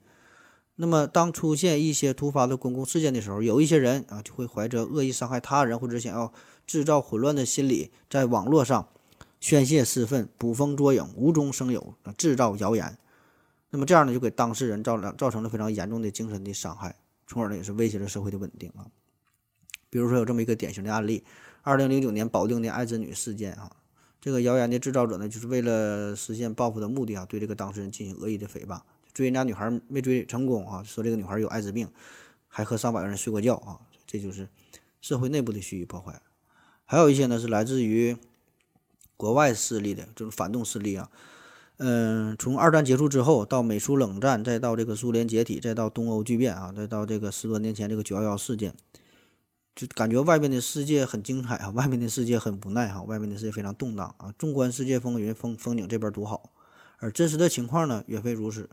那么，当出现一些突发的公共事件的时候，有一些人啊就会怀着恶意伤害他人或者想要制造混乱的心理，在网络上宣泄私愤、捕风捉影、无中生有、制造谣言。那么这样呢，就给当事人造了造成了非常严重的精神的伤害，从而呢也是威胁了社会的稳定啊。比如说有这么一个典型的案例：二零零九年保定的爱滋女事件啊。这个谣言的制造者呢，就是为了实现报复的目的啊，对这个当事人进行恶意的诽谤，追人家女孩没追成功啊，说这个女孩有艾滋病，还和上百个人睡过觉啊，这就是社会内部的蓄意破坏。还有一些呢是来自于国外势力的这种反动势力啊，嗯，从二战结束之后到美苏冷战，再到这个苏联解体，再到东欧剧变啊，再到这个十多年前这个九幺幺事件。就感觉外面的世界很精彩啊，外面的世界很无奈哈，外面的世界非常动荡啊。纵观世界风云，风风景这边独好，而真实的情况呢，远非如此。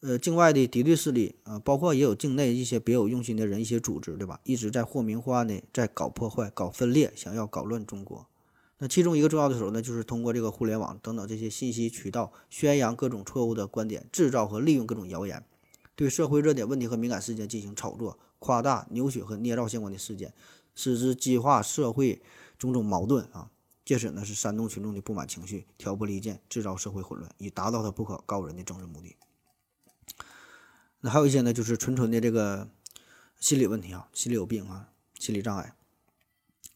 呃，境外的敌对势力啊，包括也有境内一些别有用心的人、一些组织，对吧？一直在或明或暗的在搞破坏、搞分裂，想要搞乱中国。那其中一个重要的手呢，就是通过这个互联网等等这些信息渠道，宣扬各种错误的观点，制造和利用各种谣言，对社会热点问题和敏感事件进行炒作。夸大、扭曲和捏造相关的事件，使之激化社会种种矛盾啊，借此呢是煽动群众的不满情绪，挑拨离间，制造社会混乱，以达到他不可告人的政治目的。那还有一些呢，就是纯纯的这个心理问题啊，心理有病啊，心理障碍。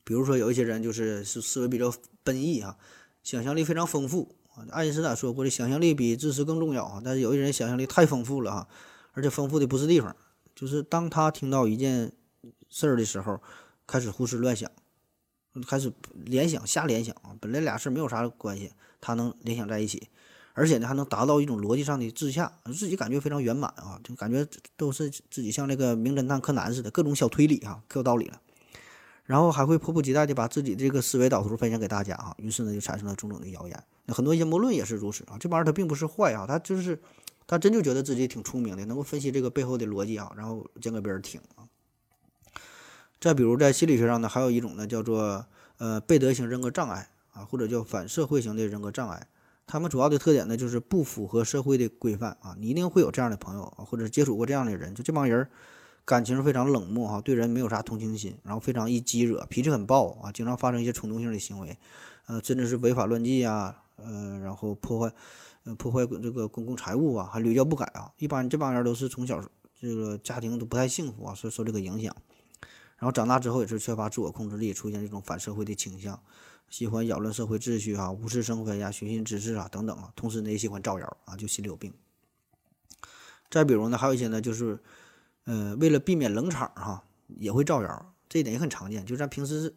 比如说有一些人就是是思维比较奔逸啊，想象力非常丰富啊。爱因斯坦说过的，想象力比知识更重要啊。但是有些人想象力太丰富了哈，而且丰富的不是地方。就是当他听到一件事儿的时候，开始胡思乱想，开始联想、瞎联想啊。本来俩事儿没有啥关系，他能联想在一起，而且呢还能达到一种逻辑上的自洽，自己感觉非常圆满啊，就感觉都是自己像那个名侦探柯南似的，各种小推理哈，可有道理了。然后还会迫不及待地把自己这个思维导图分享给大家哈，于是呢就产生了种种的谣言。那很多阴谋论也是如此啊，这玩意儿它并不是坏啊，它就是。他真就觉得自己挺聪明的，能够分析这个背后的逻辑啊，然后讲给别人听啊。再比如在心理学上呢，还有一种呢叫做呃贝德型人格障碍啊，或者叫反社会型的人格障碍。他们主要的特点呢，就是不符合社会的规范啊。你一定会有这样的朋友啊，或者接触过这样的人，就这帮人感情非常冷漠哈，对人没有啥同情心，然后非常易激惹，脾气很暴啊，经常发生一些冲动性的行为，呃，甚至是违法乱纪啊，呃，然后破坏，呃，破坏这个公共财物啊，还屡教不改啊。一般这帮人都是从小这个家庭都不太幸福啊，所以受这个影响，然后长大之后也是缺乏自我控制力，出现这种反社会的倾向。喜欢扰乱社会秩序啊，无事生非呀，寻衅滋事啊，等等啊。同时呢，也喜欢造谣啊，就心里有病。再比如呢，还有一些呢，就是，呃，为了避免冷场哈，也会造谣。这一点也很常见。就咱平时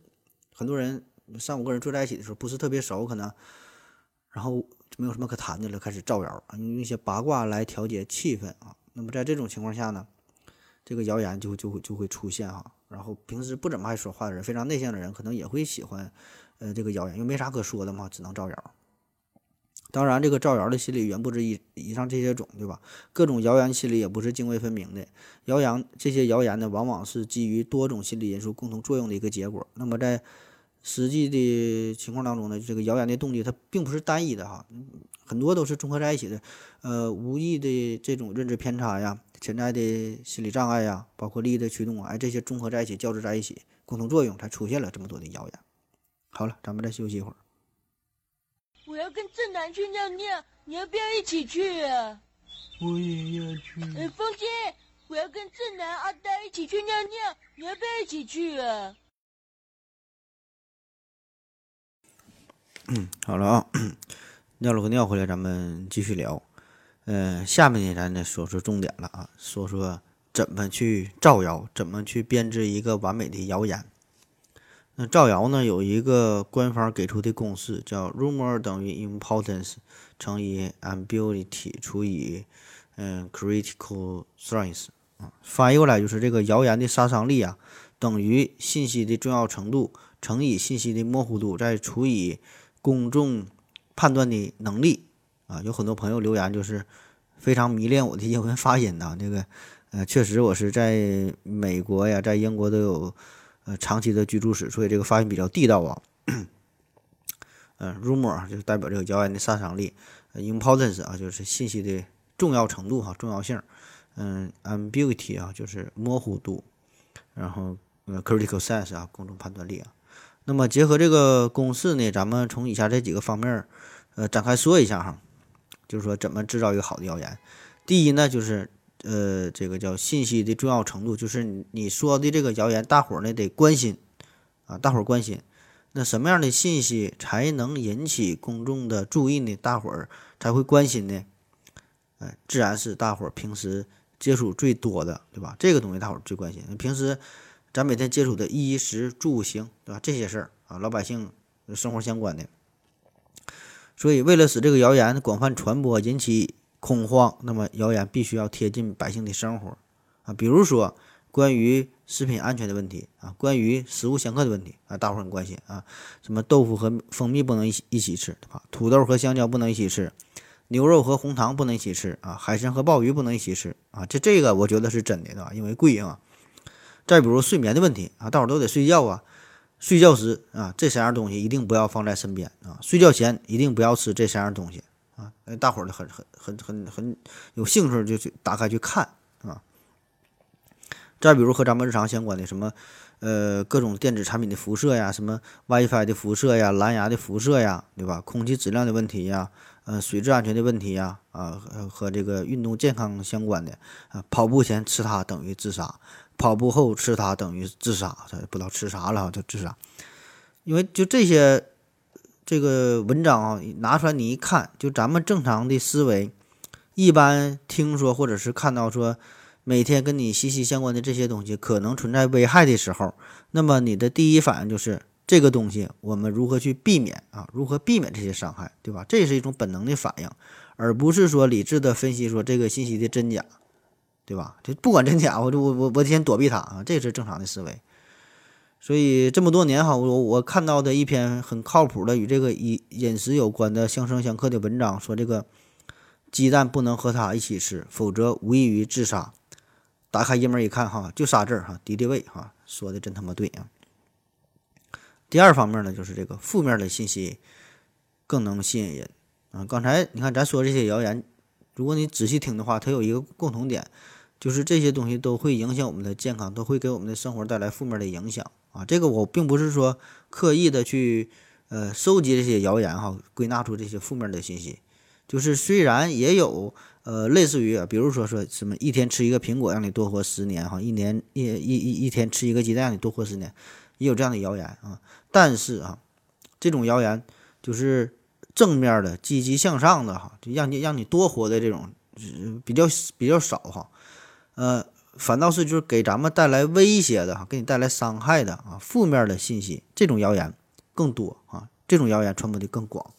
很多人三五个人坐在一起的时候，不是特别熟，可能，然后没有什么可谈的了，开始造谣啊，用一些八卦来调节气氛啊。那么在这种情况下呢，这个谣言就就会就会出现哈。然后平时不怎么爱说话的人，非常内向的人，可能也会喜欢。呃，这个谣言因为没啥可说的嘛，只能造谣。当然，这个造谣的心理远不止以以上这些种，对吧？各种谣言心理也不是泾渭分明的。谣言这些谣言呢，往往是基于多种心理因素共同作用的一个结果。那么在实际的情况当中呢，这个谣言的动机它并不是单一的哈，很多都是综合在一起的。呃，无意的这种认知偏差呀，潜在的心理障碍呀，包括利益的驱动啊，哎，这些综合在一起，交织在一起，共同作用才出现了这么多的谣言。好了，咱们再休息一会儿。我要跟正南去尿尿，你要不要一起去啊？我也要去。哎，风姐，我要跟正南、阿呆一起去尿尿，你要不要一起去啊？好了啊，尿了个尿回来，咱们继续聊。嗯，下面呢，咱再说说重点了啊，说说怎么去造谣，怎么去编织一个完美的谣言。那造谣呢，有一个官方给出的公式，叫 rumor 等于 importance 乘以 ambiguity 除以嗯 critical strength 啊，翻译过来就是这个谣言的杀伤力啊，等于信息的重要程度乘以信息的模糊度，再除以公众判断的能力啊。有很多朋友留言就是非常迷恋我的英文发音呐，这个呃，确实我是在美国呀，在英国都有。呃，长期的居住史，所以这个发音比较地道啊。嗯，rumor 就是代表这个谣言的杀伤力，importance 啊就是信息的重要程度哈，重要性。嗯，ambiguity 啊就是模糊度，然后呃，critical sense 啊公众判断力啊。那么结合这个公式呢，咱们从以下这几个方面呃展开说一下哈，就是说怎么制造一个好的谣言。第一呢就是。呃，这个叫信息的重要程度，就是你说的这个谣言，大伙儿呢得关心啊，大伙儿关心。那什么样的信息才能引起公众的注意呢？大伙儿才会关心呢？哎，自然是大伙儿平时接触最多的，对吧？这个东西大伙儿最关心。平时咱每天接触的衣食住行，对吧？这些事儿啊，老百姓生活相关的。所以，为了使这个谣言广泛传播，引起。恐慌，那么谣言必须要贴近百姓的生活啊，比如说关于食品安全的问题啊，关于食物相克的问题啊，大伙儿很关心啊，什么豆腐和蜂蜜不能一起一起吃，对吧？土豆和香蕉不能一起吃，牛肉和红糖不能一起吃啊，海参和鲍鱼不能一起吃啊，这这个我觉得是真的，对吧？因为贵啊。再比如睡眠的问题啊，大伙儿都得睡觉啊，睡觉时啊，这三样东西一定不要放在身边啊，睡觉前一定不要吃这三样东西。啊，大伙儿很很很很很有兴趣，就去打开去看啊。再比如和咱们日常相关的什么，呃，各种电子产品的辐射呀，什么 WiFi 的辐射呀，蓝牙的辐射呀，对吧？空气质量的问题呀，呃，水质安全的问题呀，啊，和这个运动健康相关的啊，跑步前吃它等于自杀，跑步后吃它等于自杀，他不知道吃啥了就自杀，因为就这些。这个文章啊，拿出来你一看，就咱们正常的思维，一般听说或者是看到说，每天跟你息息相关的这些东西可能存在危害的时候，那么你的第一反应就是这个东西我们如何去避免啊？如何避免这些伤害，对吧？这是一种本能的反应，而不是说理智的分析说这个信息的真假，对吧？就不管真假，我就我我我先躲避它啊，这是正常的思维。所以这么多年哈，我我看到的一篇很靠谱的与这个饮饮食有关的相生相克的文章，说这个鸡蛋不能和它一起吃，否则无异于自杀。打开页面一看哈，就仨字哈，敌敌畏哈，说的真他妈对啊。第二方面呢，就是这个负面的信息更能吸引人啊。刚才你看咱说这些谣言，如果你仔细听的话，它有一个共同点，就是这些东西都会影响我们的健康，都会给我们的生活带来负面的影响啊。这个我并不是说刻意的去呃收集这些谣言哈，归纳出这些负面的信息，就是虽然也有。呃，类似于，比如说说什么一天吃一个苹果让你多活十年哈，一年一一一一天吃一个鸡蛋让你多活十年，也有这样的谣言啊。但是啊，这种谣言就是正面的、积极向上的哈，就让你让你多活的这种比较比较少哈。呃，反倒是就是给咱们带来威胁的哈，给你带来伤害的啊，负面的信息，这种谣言更多啊，这种谣言传播的更广。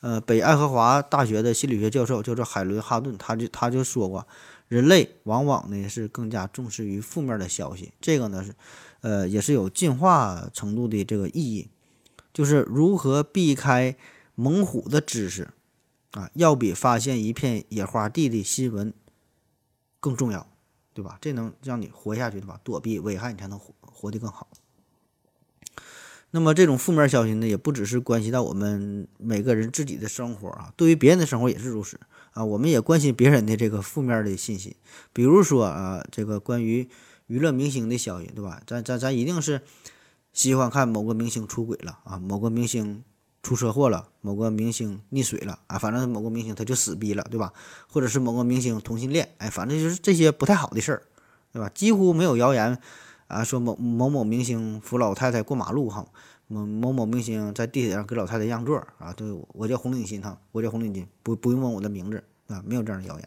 呃，北爱荷华大学的心理学教授叫做海伦·哈顿，他就他就说过，人类往往呢是更加重视于负面的消息，这个呢是，呃，也是有进化程度的这个意义，就是如何避开猛虎的知识啊，要比发现一片野花地的新闻更重要，对吧？这能让你活下去，对吧？躲避危害，你才能活活得更好。那么这种负面消息呢，也不只是关系到我们每个人自己的生活啊，对于别人的生活也是如此啊。我们也关心别人的这个负面的信息，比如说啊，这个关于娱乐明星的消息，对吧？咱咱咱一定是喜欢看某个明星出轨了啊，某个明星出车祸了，某个明星溺水了啊，反正某个明星他就死逼了，对吧？或者是某个明星同性恋，哎，反正就是这些不太好的事儿，对吧？几乎没有谣言。啊，说某某某明星扶老太太过马路哈，某某某明星在地铁上给老太太让座啊，对我叫红领巾哈，我叫红领巾，不不用问我的名字啊，没有这样的谣言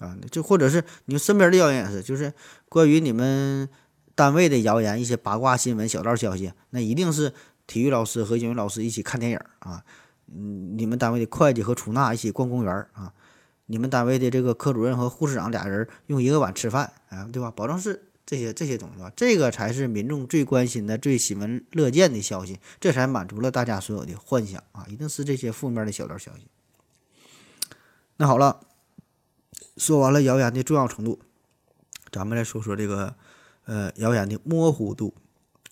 啊，就或者是你身边的谣言也是，就是关于你们单位的谣言，一些八卦新闻、小道消息，那一定是体育老师和英语老师一起看电影啊，嗯，你们单位的会计和出纳一起逛公园啊，你们单位的这个科主任和护士长俩人用一个碗吃饭啊，对吧？保证是。这些这些东西吧，这个才是民众最关心的、最喜闻乐见的消息，这才满足了大家所有的幻想啊！一定是这些负面的小道消息。那好了，说完了谣言的重要程度，咱们来说说这个呃谣言的模糊度。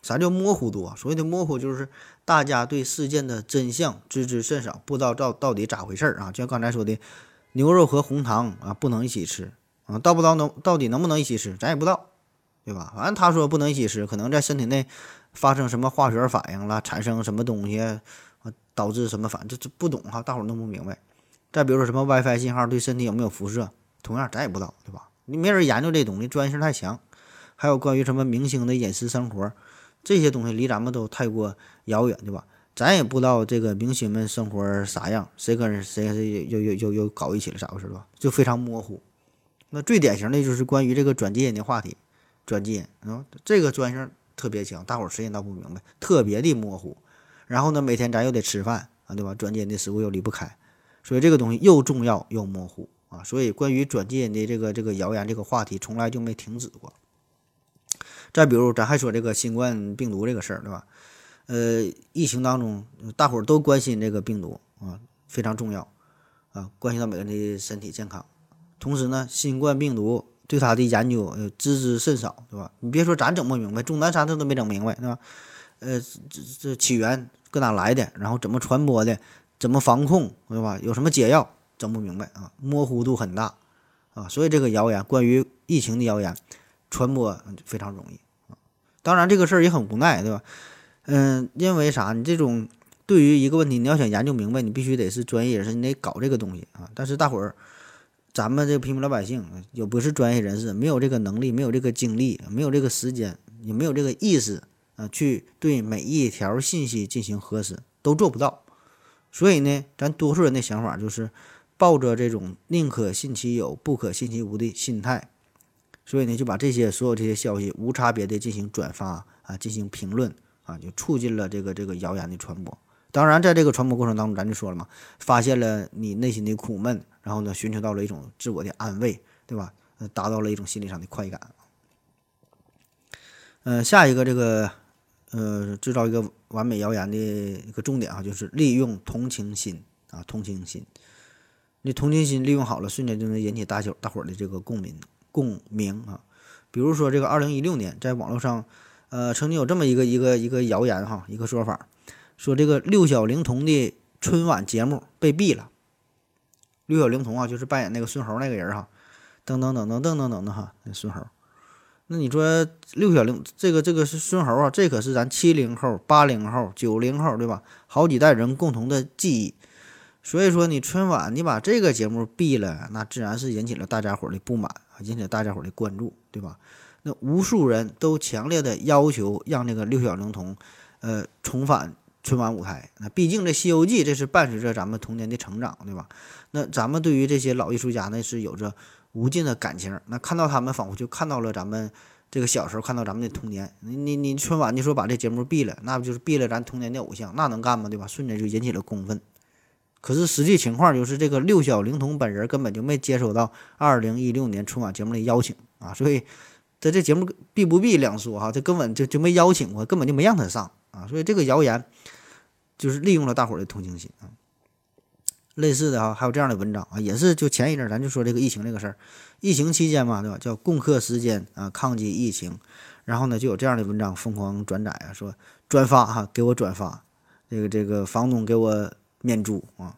啥叫模糊度啊？所谓的模糊就是大家对事件的真相知之甚少，不知道到到底咋回事儿啊？就像刚才说的，牛肉和红糖啊不能一起吃啊，到不到能到底能不能一起吃，咱也不知道。对吧？反正他说不能一起吃，可能在身体内发生什么化学反应了，产生什么东西啊，导致什么反，这这不懂哈，大伙儿弄不明白。再比如说什么 WiFi 信号对身体有没有辐射，同样咱也不知道，对吧？你没人研究这东西，专业性太强。还有关于什么明星的隐私生活，这些东西离咱们都太过遥远，对吧？咱也不知道这个明星们生活啥样，谁跟谁谁又又又又搞一起了，咋回事，吧？就非常模糊。那最典型的就是关于这个转基因的话题。转基因啊，这个专性特别强，大伙儿谁也闹不明白，特别的模糊。然后呢，每天咱又得吃饭啊，对吧？转基因的食物又离不开，所以这个东西又重要又模糊啊。所以关于转基因的这个这个谣言这个话题，从来就没停止过。再比如，咱还说这个新冠病毒这个事儿，对吧？呃，疫情当中，大伙儿都关心这个病毒啊，非常重要啊，关系到每个人的身体健康。同时呢，新冠病毒。对它的研究呃知之甚少，对吧？你别说咱整不明白，钟南山他都没整明白，对吧？呃，这这起源搁哪来的？然后怎么传播的？怎么防控，对吧？有什么解药？整不明白啊，模糊度很大啊，所以这个谣言关于疫情的谣言传播非常容易。当然这个事儿也很无奈，对吧？嗯，因为啥？你这种对于一个问题，你要想研究明白，你必须得是专业人士，你得搞这个东西啊。但是大伙儿。咱们这平民老百姓又不是专业人士，没有这个能力，没有这个精力，没有这个时间，也没有这个意识啊，去对每一条信息进行核实，都做不到。所以呢，咱多数人的想法就是抱着这种宁可信其有，不可信其无的心态，所以呢，就把这些所有这些消息无差别的进行转发啊，进行评论啊，就促进了这个这个谣言的传播。当然，在这个传播过程当中，咱就说了嘛，发现了你内心的苦闷。然后呢，寻求到了一种自我的安慰，对吧？达到了一种心理上的快感。呃，下一个这个，呃，制造一个完美谣言的一个重点啊，就是利用同情心啊，同情心。你同情心利用好了，瞬间就能引起大小大伙儿的这个共鸣共鸣啊。比如说这个二零一六年，在网络上，呃，曾经有这么一个一个一个谣言哈，一个说法，说这个六小龄童的春晚节目被毙了。六小龄童啊，就是扮演那个孙猴那个人哈，噔噔噔噔噔噔噔的哈，那孙猴。那你说六小龄这个这个是孙猴啊，这可是咱七零后、八零后、九零后对吧？好几代人共同的记忆。所以说你春晚你把这个节目毙了，那自然是引起了大家伙的不满啊，引起了大家伙的关注，对吧？那无数人都强烈的要求让这个六小龄童，呃，重返春晚舞台。那毕竟这《西游记》这是伴随着咱们童年的成长，对吧？那咱们对于这些老艺术家呢是有着无尽的感情。那看到他们，仿佛就看到了咱们这个小时候看到咱们的童年。你你你春晚，你说把这节目毙了，那不就是毙了咱童年的偶像？那能干吗？对吧？瞬间就引起了公愤。可是实际情况就是，这个六小龄童本人根本就没接收到二零一六年春晚节目的邀请啊，所以。这这节目必不必两说哈，这根本就就没邀请过，根本就没让他上啊，所以这个谣言就是利用了大伙儿的同情心啊。类似的哈，还有这样的文章啊，也是就前一阵咱就说这个疫情这个事儿，疫情期间嘛，对吧？叫共克时间啊，抗击疫情，然后呢就有这样的文章疯狂转载啊，说转发哈，给我转发，这个这个房东给我免租啊。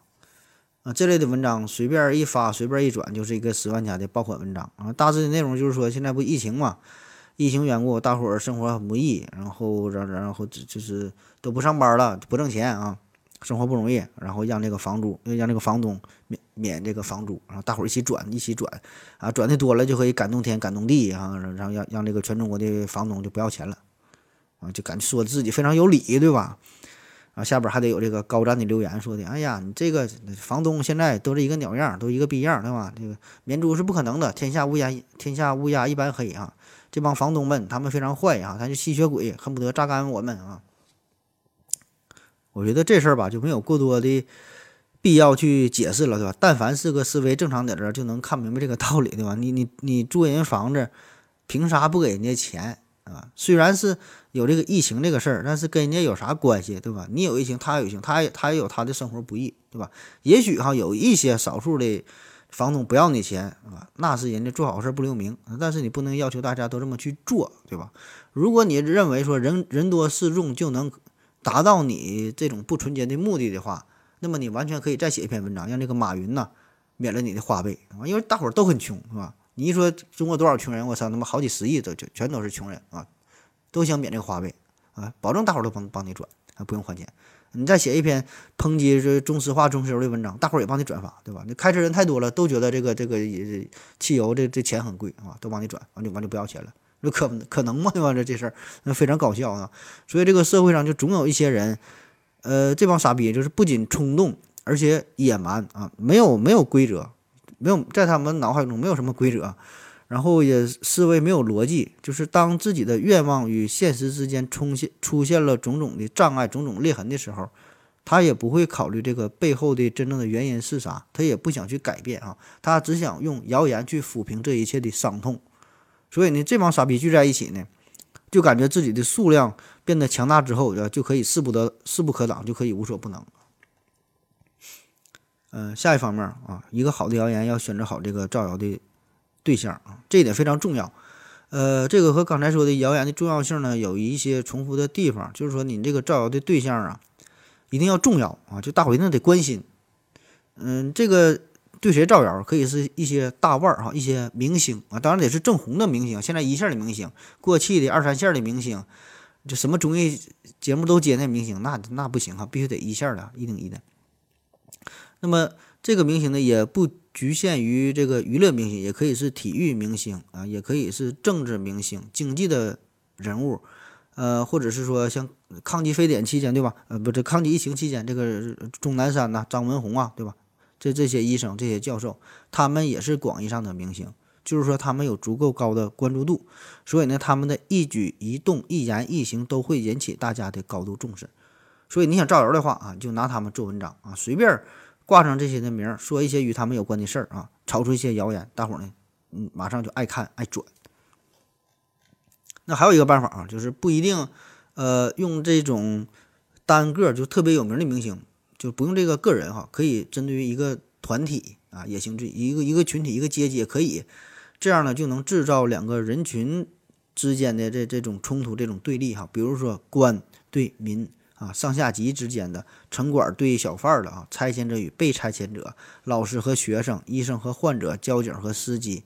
啊，这类的文章随便一发，随便一转，就是一个十万加的爆款文章啊。大致的内容就是说，现在不疫情嘛，疫情缘故，大伙儿生活很不易，然后然然后就是都不上班了，不挣钱啊，生活不容易，然后让这个房租，让这个房东免免这个房租，然后大伙儿一起转，一起转啊，转的多了就可以感动天，感动地啊，然后让让这个全中国的房东就不要钱了啊，就感觉说自己非常有理，对吧？啊，下边还得有这个高赞的留言说的，哎呀，你这个房东现在都是一个鸟样，都一个逼样，对吧？这个免租是不可能的，天下乌鸦天下乌鸦一般黑啊！这帮房东们他们非常坏啊，他就吸血鬼，恨不得榨干我们啊！我觉得这事儿吧就没有过多的必要去解释了，对吧？但凡是个思维正常点的就能看明白这个道理，对吧？你你你租人房子，凭啥不给人家钱？啊，虽然是有这个疫情这个事儿，但是跟人家有啥关系，对吧？你有疫情，他有疫情，他也他也有他的生活不易，对吧？也许哈有一些少数的房东不要你钱啊，那是人家做好事不留名，但是你不能要求大家都这么去做，对吧？如果你认为说人人多势众就能达到你这种不纯洁的目的的话，那么你完全可以再写一篇文章，让这个马云呐免了你的花呗，因为大伙儿都很穷，是吧？你一说中国多少穷人，我操，他妈好几十亿都就全都是穷人啊，都想免这个花呗啊，保证大伙儿都帮帮你转啊，不用还钱。你再写一篇抨击这中石化、中石油的文章，大伙儿也帮你转发，对吧？你开车人太多了，都觉得这个这个也汽油这这钱很贵啊，都帮你转，完就完就不要钱了，那可可能吗？对吧？这这事儿那非常搞笑啊。所以这个社会上就总有一些人，呃，这帮傻逼就是不仅冲动，而且野蛮啊，没有没有规则。没有在他们脑海中没有什么规则，然后也思维没有逻辑，就是当自己的愿望与现实之间出现出现了种种的障碍、种种裂痕的时候，他也不会考虑这个背后的真正的原因是啥，他也不想去改变啊，他只想用谣言去抚平这一切的伤痛。所以呢，这帮傻逼聚在一起呢，就感觉自己的数量变得强大之后，就可以势不得势不可挡，就可以无所不能。嗯，下一方面啊，一个好的谣言要选择好这个造谣的对象啊，这一点非常重要。呃，这个和刚才说的谣言的重要性呢，有一些重复的地方，就是说你这个造谣的对象啊，一定要重要啊，就大伙一定得关心。嗯，这个对谁造谣，可以是一些大腕儿哈，一些明星啊，当然得是正红的明星，现在一线的明星，过气的二三线的明星，就什么综艺节目都接那明星，那那不行哈，必须得一线的，一等一的。那么这个明星呢，也不局限于这个娱乐明星，也可以是体育明星啊，也可以是政治明星、经济的人物，呃，或者是说像抗击非典期间，对吧？呃，不，这抗击疫情期间，这个钟南山呐、张文宏啊，对吧？这这些医生、这些教授，他们也是广义上的明星，就是说他们有足够高的关注度，所以呢，他们的一举一动、一言一行都会引起大家的高度重视。所以你想造谣的话啊，就拿他们做文章啊，随便。挂上这些的名儿，说一些与他们有关的事儿啊，炒出一些谣言，大伙儿呢，嗯，马上就爱看爱转。那还有一个办法啊，就是不一定，呃，用这种单个就特别有名的明星，就不用这个个人哈，可以针对于一个团体啊，也行，这一个一个群体一个阶级也可以，这样呢就能制造两个人群之间的这这种冲突、这种对立哈，比如说官对民啊，上下级之间的，城管对小贩的啊，拆迁者与被拆迁者，老师和学生，医生和患者，交警和司机，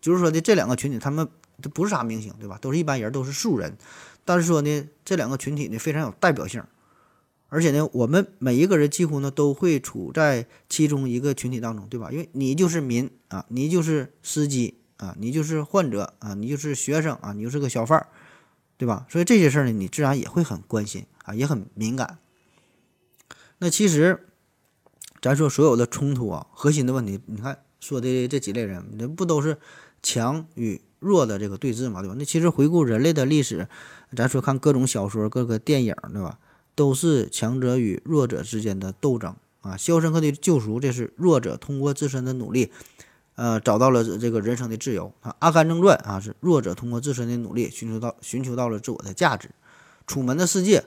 就是说的这两个群体，他们都不是啥明星，对吧？都是一般人，都是素人，但是说呢，这两个群体呢非常有代表性。而且呢，我们每一个人几乎呢都会处在其中一个群体当中，对吧？因为你就是民啊，你就是司机啊，你就是患者啊，你就是学生啊，你就是个小贩，对吧？所以这些事儿呢，你自然也会很关心啊，也很敏感。那其实，咱说所有的冲突啊，核心的问题，你看说的这几类人，那不都是强与弱的这个对峙嘛，对吧？那其实回顾人类的历史，咱说看各种小说、各个电影，对吧？都是强者与弱者之间的斗争啊！《肖申克的救赎》这是弱者通过自身的努力，呃，找到了这个人生的自由啊！《阿甘正传》啊是弱者通过自身的努力寻求到寻求到了自我的价值，《楚门的世界》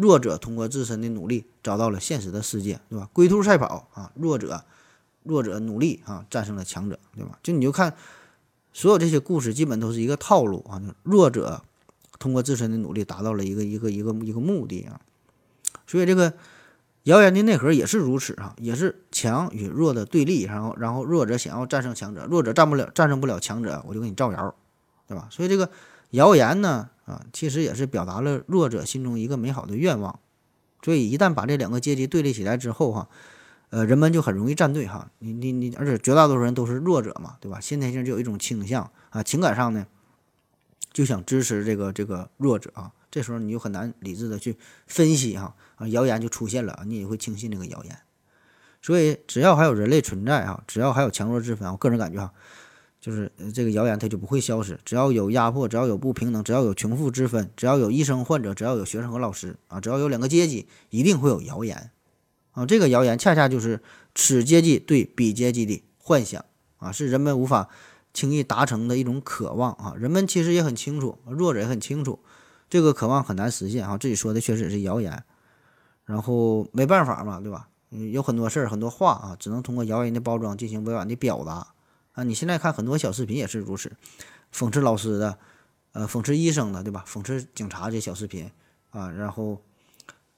弱者通过自身的努力找到了现实的世界，对吧？《龟兔赛跑》啊，弱者弱者努力啊战胜了强者，对吧？就你就看所有这些故事，基本都是一个套路啊！弱者通过自身的努力达到了一个一个一个一个目的啊！所以这个谣言的内核也是如此啊，也是强与弱的对立，然后然后弱者想要战胜强者，弱者战不了战胜不了强者，我就给你造谣，对吧？所以这个谣言呢，啊，其实也是表达了弱者心中一个美好的愿望。所以一旦把这两个阶级对立起来之后，哈，呃，人们就很容易站队哈。你你你，而且绝大多数人都是弱者嘛，对吧？先天性就有一种倾向啊，情感上呢，就想支持这个这个弱者啊。这时候你就很难理智的去分析哈啊，谣言就出现了，你也会轻信这个谣言。所以只要还有人类存在哈，只要还有强弱之分，我个人感觉哈，就是这个谣言它就不会消失。只要有压迫，只要有不平等，只要有穷富之分，只要有医生患者，只要有学生和老师啊，只要有两个阶级，一定会有谣言啊。这个谣言恰恰就是此阶级对彼阶级的幻想啊，是人们无法轻易达成的一种渴望啊。人们其实也很清楚，弱者也很清楚。这个渴望很难实现啊！自己说的确实是谣言，然后没办法嘛，对吧？嗯，有很多事儿、很多话啊，只能通过谣言的包装进行委婉的表达啊。你现在看很多小视频也是如此，讽刺老师的，呃，讽刺医生的，对吧？讽刺警察这小视频啊，然后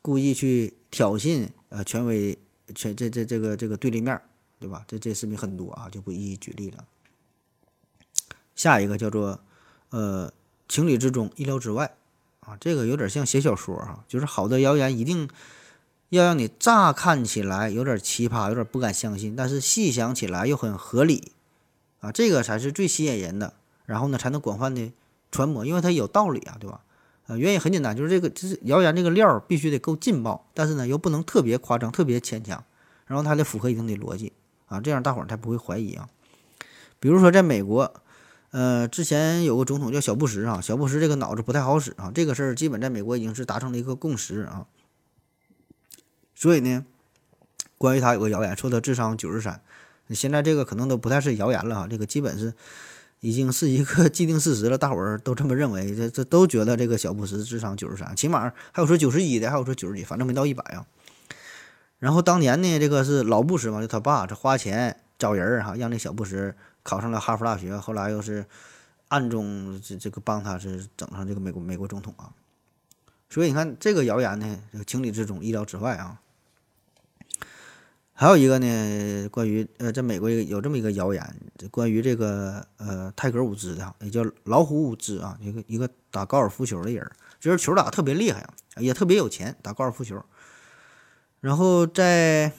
故意去挑衅呃权威、权这这这个这个对立面，对吧？这这视频很多啊，就不一一举例了。下一个叫做呃情理之中，意料之外。啊，这个有点像写小说哈，就是好的谣言一定要让你乍看起来有点奇葩，有点不敢相信，但是细想起来又很合理，啊，这个才是最吸引人的，然后呢才能广泛的传播，因为它有道理啊，对吧？呃，原因很简单，就是这个就是谣言这个料必须得够劲爆，但是呢又不能特别夸张、特别牵强，然后它得符合一定的逻辑啊，这样大伙儿才不会怀疑啊。比如说在美国。呃，之前有个总统叫小布什啊，小布什这个脑子不太好使啊，这个事儿基本在美国已经是达成了一个共识啊。所以呢，关于他有个谣言，说他智商九十三，现在这个可能都不太是谣言了哈，这个基本是已经是一个 既定事实了，大伙儿都这么认为，这这都觉得这个小布什智商九十三，起码还有说九十一的，还有说九十几，反正没到一百啊。然后当年呢，这个是老布什嘛，就他爸这花钱找人儿哈，让这小布什。考上了哈佛大学，后来又是暗中这这个帮他是整上这个美国美国总统啊，所以你看这个谣言呢，情理之中，意料之外啊。还有一个呢，关于呃，在美国有这么一个谣言，关于这个呃泰格伍兹的，也叫老虎伍兹啊，一个一个打高尔夫球的人，就是球打特别厉害，也特别有钱，打高尔夫球。然后在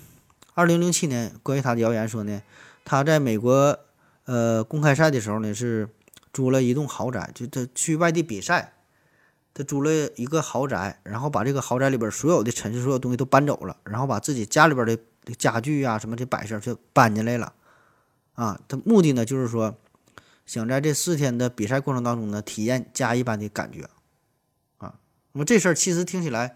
二零零七年，关于他的谣言说呢，他在美国。呃，公开赛的时候呢，是租了一栋豪宅，就他去外地比赛，他租了一个豪宅，然后把这个豪宅里边所有的陈设、所有东西都搬走了，然后把自己家里边的家具啊什么的摆设就搬进来了，啊，他目的呢就是说，想在这四天的比赛过程当中呢，体验家一般的感觉，啊，那么这事儿其实听起来，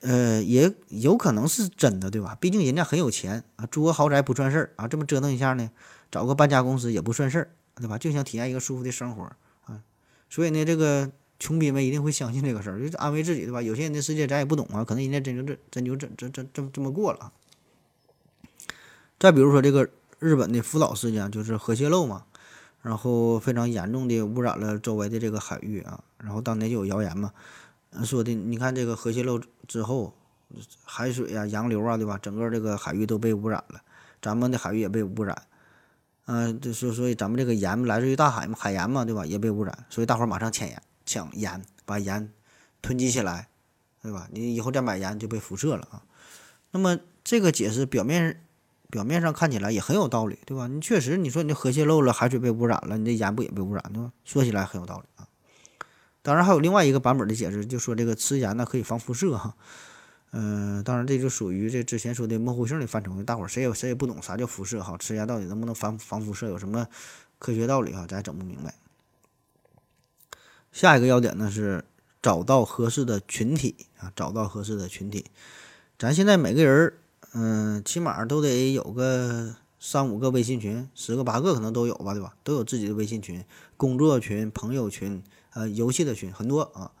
呃，也有可能是真的，对吧？毕竟人家很有钱啊，租个豪宅不算事儿啊，这么折腾一下呢。找个搬家公司也不算事儿，对吧？就想体验一个舒服的生活啊，所以呢，这个穷逼们一定会相信这个事儿，就是安慰自己，对吧？有些人的世界咱也不懂啊，可能人家真就这真就这这这这这么过了。再比如说这个日本的福岛事件，就是核泄漏嘛，然后非常严重的污染了周围的这个海域啊。然后当年就有谣言嘛，说的你看这个核泄漏之后，海水啊、洋流啊，对吧？整个这个海域都被污染了，咱们的海域也被污染。嗯，就说所以咱们这个盐来自于大海嘛，海盐嘛，对吧？也被污染，所以大伙儿马上抢盐，抢盐，把盐囤积起来，对吧？你以后再买盐就被辐射了啊。那么这个解释表面表面上看起来也很有道理，对吧？你确实你说你这核泄漏了，海水被污染了，你这盐不也被污染对吧？说起来很有道理啊。当然还有另外一个版本的解释，就说这个吃盐呢可以防辐射哈。嗯，当然这就属于这之前说的模糊性的范畴，大伙儿谁也谁也不懂啥叫辐射哈，吃盐到底能不能防防辐射，有什么科学道理哈，咱也整不明白。下一个要点呢是找到合适的群体啊，找到合适的群体。咱现在每个人嗯，起码都得有个三五个微信群，十个八个可能都有吧，对吧？都有自己的微信群、工作群、朋友群、呃，游戏的群，很多啊。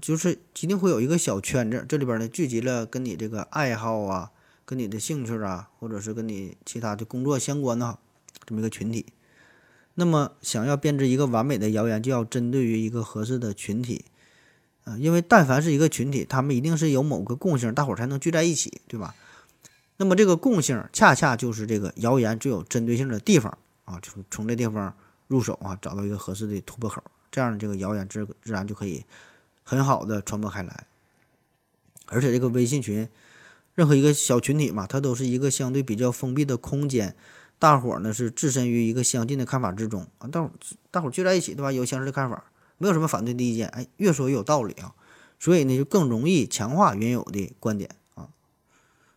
就是一定会有一个小圈子，这里边呢聚集了跟你这个爱好啊、跟你的兴趣啊，或者是跟你其他的工作相关的这么一个群体。那么，想要编织一个完美的谣言，就要针对于一个合适的群体啊，因为但凡是一个群体，他们一定是有某个共性，大伙儿才能聚在一起，对吧？那么这个共性恰恰就是这个谣言最有针对性的地方啊，从从这地方入手啊，找到一个合适的突破口，这样这个谣言自自然就可以。很好的传播开来，而且这个微信群，任何一个小群体嘛，它都是一个相对比较封闭的空间，大伙儿呢是置身于一个相近的看法之中啊，大伙大伙聚在一起对吧？有相似的看法，没有什么反对的意见，哎，越说越有道理啊，所以呢就更容易强化原有的观点，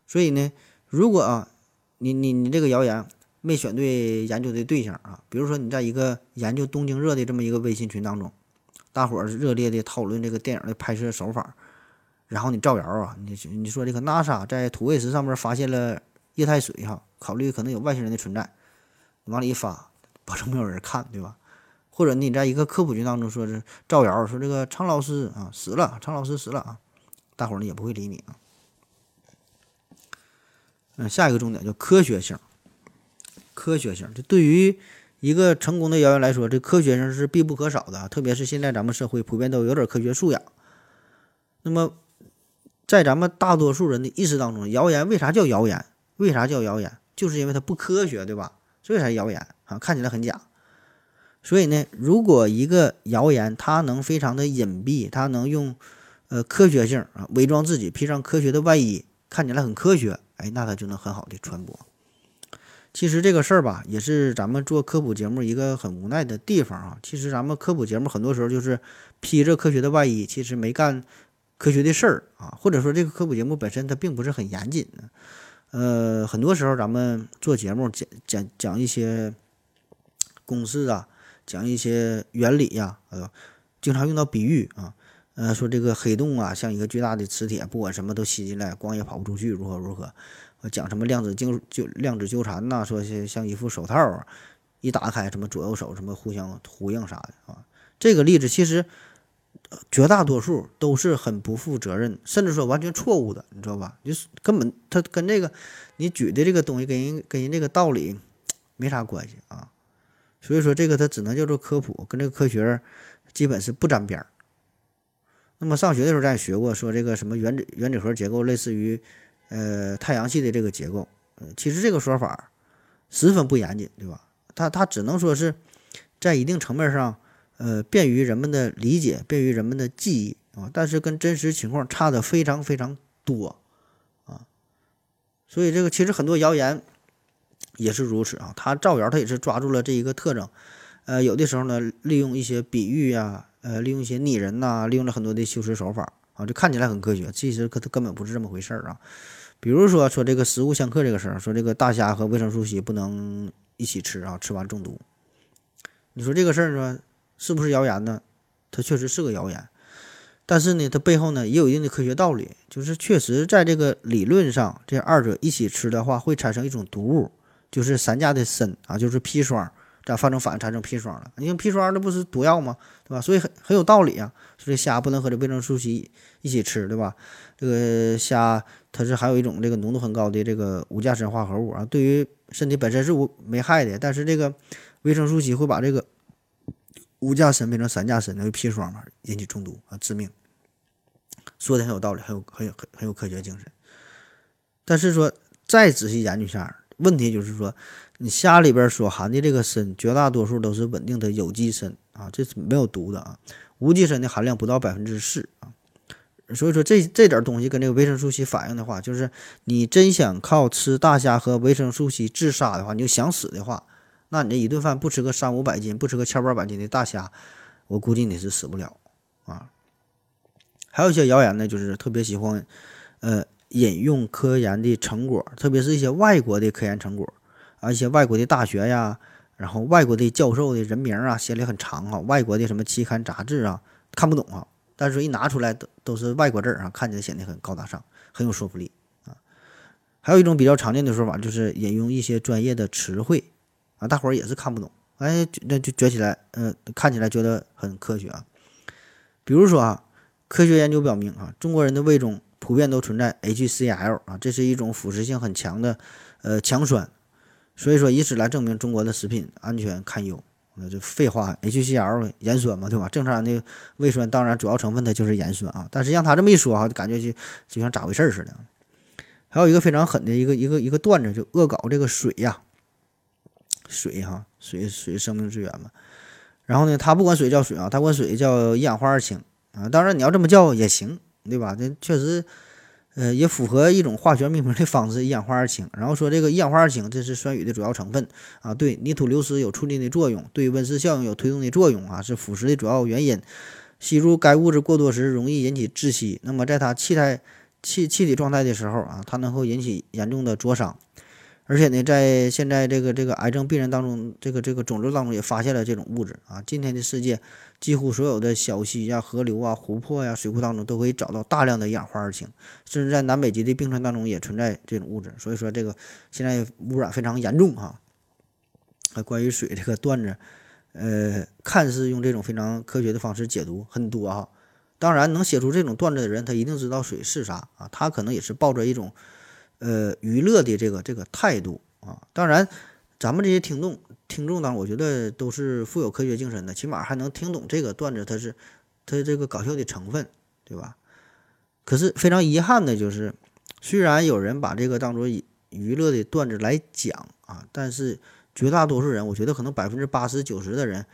所以呢，如果啊，你你你这个谣言没选对研究的对象啊，比如说你在一个研究东京热的这么一个微信群当中。大伙儿热烈的讨论这个电影的拍摄手法，然后你造谣啊，你你说这个 NASA 在土卫十上面发现了液态水哈，考虑可能有外星人的存在，往里一发，保证没有人看，对吧？或者你在一个科普群当中说是造谣，说这个苍老师啊死了，苍老师死了啊，大伙儿呢也不会理你啊。嗯，下一个重点叫科学性，科学性，这对于。一个成功的谣言来说，这科学上是必不可少的，特别是现在咱们社会普遍都有点科学素养。那么，在咱们大多数人的意识当中，谣言为啥叫谣言？为啥叫谣言？就是因为它不科学，对吧？所以才谣言啊，看起来很假。所以呢，如果一个谣言它能非常的隐蔽，它能用呃科学性啊伪装自己，披上科学的外衣，看起来很科学，哎，那它就能很好的传播。其实这个事儿吧，也是咱们做科普节目一个很无奈的地方啊。其实咱们科普节目很多时候就是披着科学的外衣，其实没干科学的事儿啊。或者说这个科普节目本身它并不是很严谨的。呃，很多时候咱们做节目讲讲讲一些公式啊，讲一些原理呀，呃，经常用到比喻啊。呃，说这个黑洞啊像一个巨大的磁铁，不管什么都吸进来，光也跑不出去，如何如何。讲什么量子纠就量子纠缠呐？说是像一副手套，一打开，什么左右手什么互相呼应啥的啊？这个例子其实绝大多数都是很不负责任，甚至说完全错误的，你知道吧？就是根本他跟这个你举的这个东西跟人跟人这个道理没啥关系啊。所以说这个它只能叫做科普，跟这个科学基本是不沾边儿。那么上学的时候咱也学过，说这个什么原子原子核结构类似于。呃，太阳系的这个结构，呃，其实这个说法十分不严谨，对吧？它它只能说是在一定层面上，呃，便于人们的理解，便于人们的记忆啊，但是跟真实情况差的非常非常多啊。所以这个其实很多谣言也是如此啊，他造谣他也是抓住了这一个特征，呃，有的时候呢，利用一些比喻呀，呃，利用一些拟人呐，利用了很多的修辞手法啊，就看起来很科学，其实可它根本不是这么回事儿啊。比如说说这个食物相克这个事儿，说这个大虾和维生素 C 不能一起吃啊，吃完中毒。你说这个事儿呢，是不是谣言呢？它确实是个谣言，但是呢，它背后呢也有一定的科学道理，就是确实在这个理论上，这二者一起吃的话会产生一种毒物，就是三价的砷啊，就是砒霜，咋发生反应产生砒霜了？你看砒霜那不是毒药吗？对吧？所以很很有道理啊，所以虾不能和这维生素 C 一起吃，对吧？这个虾。它是还有一种这个浓度很高的这个无价砷化合物啊，对于身体本身是无没害的，但是这个维生素 C 会把这个五价砷变成三价砷，那个砒霜嘛，引起中毒啊，致命。说的很有道理，很有很有很很有科学精神。但是说再仔细研究一下，问题就是说，你虾里边所含的这个砷，绝大多数都是稳定的有机砷啊，这是没有毒的啊。无机砷的含量不到百分之四啊。所以说这这点东西跟这个维生素 C 反应的话，就是你真想靠吃大虾和维生素 C 自杀的话，你就想死的话，那你这一顿饭不吃个三五百斤，不吃个千八百斤的大虾，我估计你是死不了啊。还有一些谣言呢，就是特别喜欢，呃，引用科研的成果，特别是一些外国的科研成果啊，一些外国的大学呀，然后外国的教授的人名啊，写的很长啊，外国的什么期刊杂志啊，看不懂啊。但是一拿出来都都是外国字儿啊，看起来显得很高大上，很有说服力啊。还有一种比较常见的说法，就是引用一些专业的词汇啊，大伙儿也是看不懂，哎，那就觉起来，嗯，看起来觉得很科学啊。比如说啊，科学研究表明啊，中国人的胃中普遍都存在 HCl 啊，这是一种腐蚀性很强的呃强酸，所以说以此来证明中国的食品安全堪忧。那就废话，HCl 盐酸嘛，对吧？正常的胃酸当然主要成分它就是盐酸啊，但是让他这么一说哈，感觉就就像咋回事似的。还有一个非常狠的一个一个一个段子，就恶搞这个水呀，水哈，水水生命之源嘛。然后呢，他不管水叫水啊，他管水叫一氧化二氢啊。当然你要这么叫也行，对吧？这确实。呃，也符合一种化学命名的方式，一氧化二氢。然后说这个一氧化二氢，这是酸雨的主要成分啊，对泥土流失有促进的作用，对温室效应有推动的作用啊，是腐蚀的主要原因。吸入该物质过多时，容易引起窒息。那么在它气态气气体状态的时候啊，它能够引起严重的灼伤。而且呢，在现在这个这个癌症病人当中，这个这个肿瘤当中也发现了这种物质啊。今天的世界，几乎所有的小溪呀、河流啊、湖泊呀、水库当中都可以找到大量的氧化二氢，甚至在南北极的冰川当中也存在这种物质。所以说，这个现在污染非常严重哈。关于水这个段子，呃，看似用这种非常科学的方式解读很多哈。当然，能写出这种段子的人，他一定知道水是啥啊。他可能也是抱着一种。呃，娱乐的这个这个态度啊，当然，咱们这些听众听众当，我觉得都是富有科学精神的，起码还能听懂这个段子，它是它这个搞笑的成分，对吧？可是非常遗憾的就是，虽然有人把这个当做娱乐的段子来讲啊，但是绝大多数人，我觉得可能百分之八十九十的人，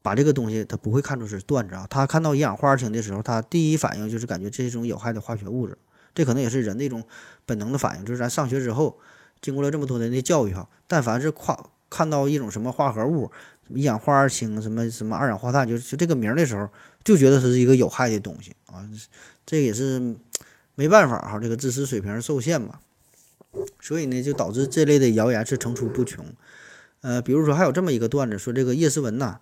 把这个东西他不会看出是段子啊，他看到一氧化二氢的时候，他第一反应就是感觉这是一种有害的化学物质。这可能也是人的一种本能的反应，就是咱上学之后，经过了这么多年的教育哈，但凡是夸看到一种什么化合物，一氧化二氢，什么什么二氧化碳，就就这个名的时候，就觉得它是一个有害的东西啊。这也是没办法哈，这个知识水平受限嘛，所以呢，就导致这类的谣言是层出不穷。呃，比如说还有这么一个段子，说这个叶诗文呐，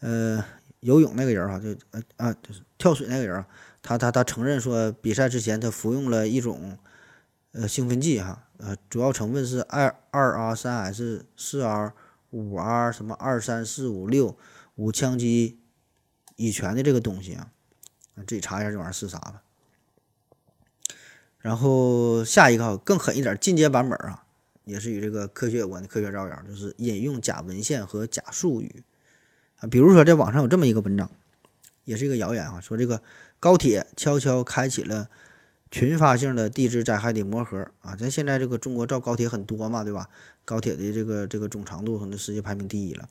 呃，游泳那个人哈，就呃啊，就是跳水那个人啊。他他他承认说，比赛之前他服用了一种呃兴奋剂哈，呃主要成分是二二 R 三 S 四 R 五 R 什么二三四五六五羟基乙醛的这个东西啊，自己查一下这玩意儿是啥吧。然后下一个更狠一点进阶版本啊，也是与这个科学有关的科学谣言，就是引用假文献和假术语啊，比如说在网上有这么一个文章，也是一个谣言啊，说这个。高铁悄悄开启了群发性的地质灾害的魔盒啊！咱现在这个中国造高铁很多嘛，对吧？高铁的这个这个总长度可能世界排名第一了。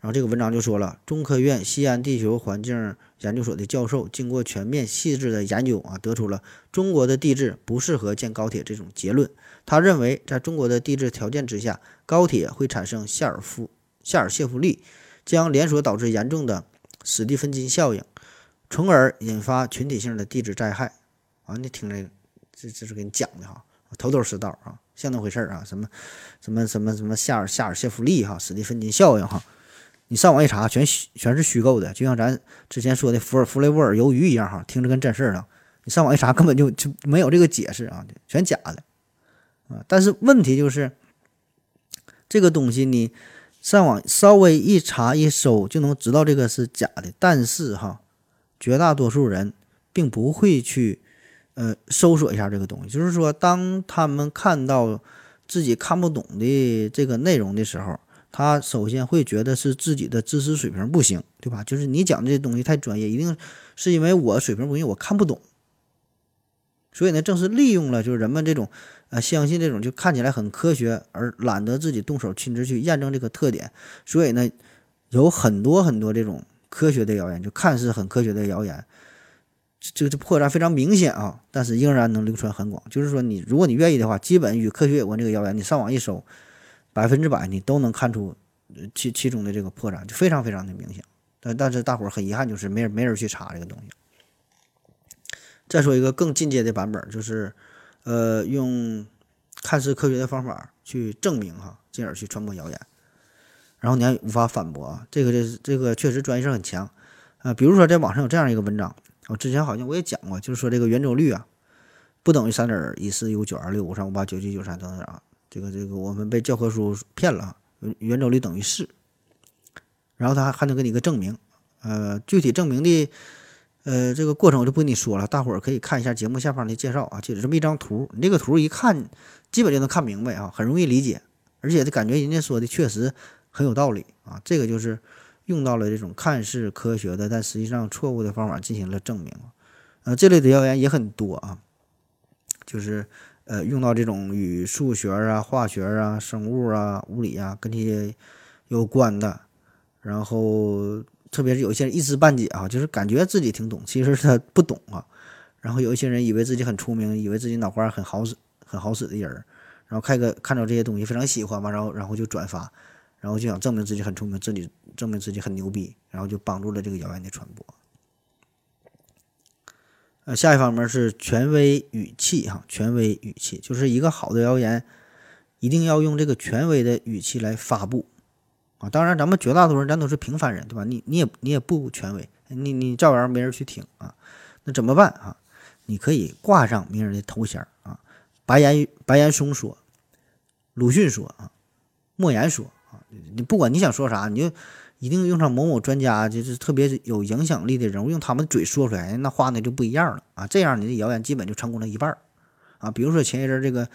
然后这个文章就说了，中科院西安地球环境研究所的教授经过全面细致的研究啊，得出了中国的地质不适合建高铁这种结论。他认为，在中国的地质条件之下，高铁会产生谢尔夫谢尔谢夫力，将连锁导致严重的史蒂芬金效应。从而引发群体性的地质灾害，啊，你听这个，这这是给你讲的哈，头头是道啊，像那回事啊，什么什么什么什么夏尔夏尔谢夫利哈，史蒂芬金效应哈，你上网一查，全全是虚构的，就像咱之前说的福尔弗雷沃尔鱿鱼一样哈，听着跟真事儿了。你上网一查，根本就就没有这个解释啊，全假的啊。但是问题就是，这个东西你上网稍微一查一搜就能知道这个是假的，但是哈。绝大多数人并不会去，呃，搜索一下这个东西。就是说，当他们看到自己看不懂的这个内容的时候，他首先会觉得是自己的知识水平不行，对吧？就是你讲的这东西太专业，一定是因为我水平不行，我看不懂。所以呢，正是利用了就是人们这种呃相信这种就看起来很科学，而懒得自己动手亲自去验证这个特点，所以呢，有很多很多这种科学的谣言，就看似很科学的谣言，这这破绽非常明显啊，但是仍然能流传很广。就是说，你如果你愿意的话，基本与科学有关这个谣言，你上网一搜。百分之百你都能看出其其中的这个破绽，就非常非常的明显。但但是大伙儿很遗憾，就是没人没人去查这个东西。再说一个更进阶的版本，就是呃用看似科学的方法去证明哈，进而去传播谣言，然后你还无法反驳啊。这个这这个确实专业性很强啊。比如说在网上有这样一个文章，我之前好像我也讲过，就是说这个圆周率啊不等于三点一四一五九二六五三五八九七九三等等啊。这个这个我们被教科书骗了，圆周率等于四，然后他还能给你一个证明，呃，具体证明的呃这个过程我就不跟你说了，大伙儿可以看一下节目下方的介绍啊，就是这么一张图，你这个图一看，基本就能看明白啊，很容易理解，而且感觉人家说的确实很有道理啊，这个就是用到了这种看似科学的，但实际上错误的方法进行了证明，呃，这类的谣言也很多啊，就是。呃，用到这种与数学啊、化学啊、生物啊、物理啊跟这些有关的，然后特别是有一些人一知半解啊，就是感觉自己挺懂，其实他不懂啊。然后有一些人以为自己很出名，以为自己脑瓜很好使、很好使的人，然后看个看到这些东西非常喜欢嘛，然后然后就转发，然后就想证明自己很聪明，自己证明自己很牛逼，然后就帮助了这个谣言的传播。呃，下一方面是权威语气哈，权威语气就是一个好的谣言，一定要用这个权威的语气来发布啊。当然，咱们绝大多数人咱都是平凡人，对吧？你你也你也不权威，你你照样没人去听啊。那怎么办啊？你可以挂上名人的头衔啊，白岩白岩松说，鲁迅说啊，莫言说，你不管你想说啥，你就。一定用上某某专家，就是特别有影响力的人物，用他们嘴说出来，那话呢就不一样了啊！这样你的谣言基本就成功了一半儿啊！比如说前一阵这个，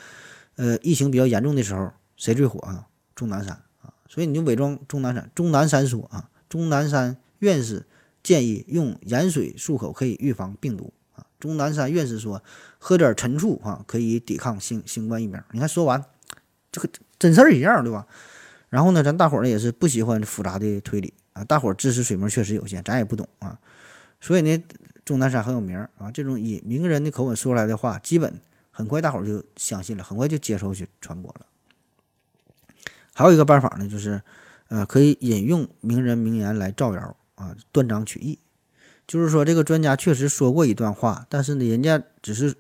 呃，疫情比较严重的时候，谁最火啊？钟南山啊！所以你就伪装钟南山，钟南山说啊，钟南山院士建议用盐水漱口可以预防病毒啊！钟南山院士说，喝点陈醋啊可以抵抗新新冠疫苗。你看说完，这个真事儿一样，对吧？然后呢，咱大伙儿呢也是不喜欢复杂的推理啊，大伙儿知识水平确实有限，咱也不懂啊，所以呢，钟南山很有名啊，这种以名人的口吻说出来的话，基本很快大伙儿就相信了，很快就接受去传播了。还有一个办法呢，就是呃，可以引用名人名言来造谣啊，断章取义，就是说这个专家确实说过一段话，但是呢，人家只是。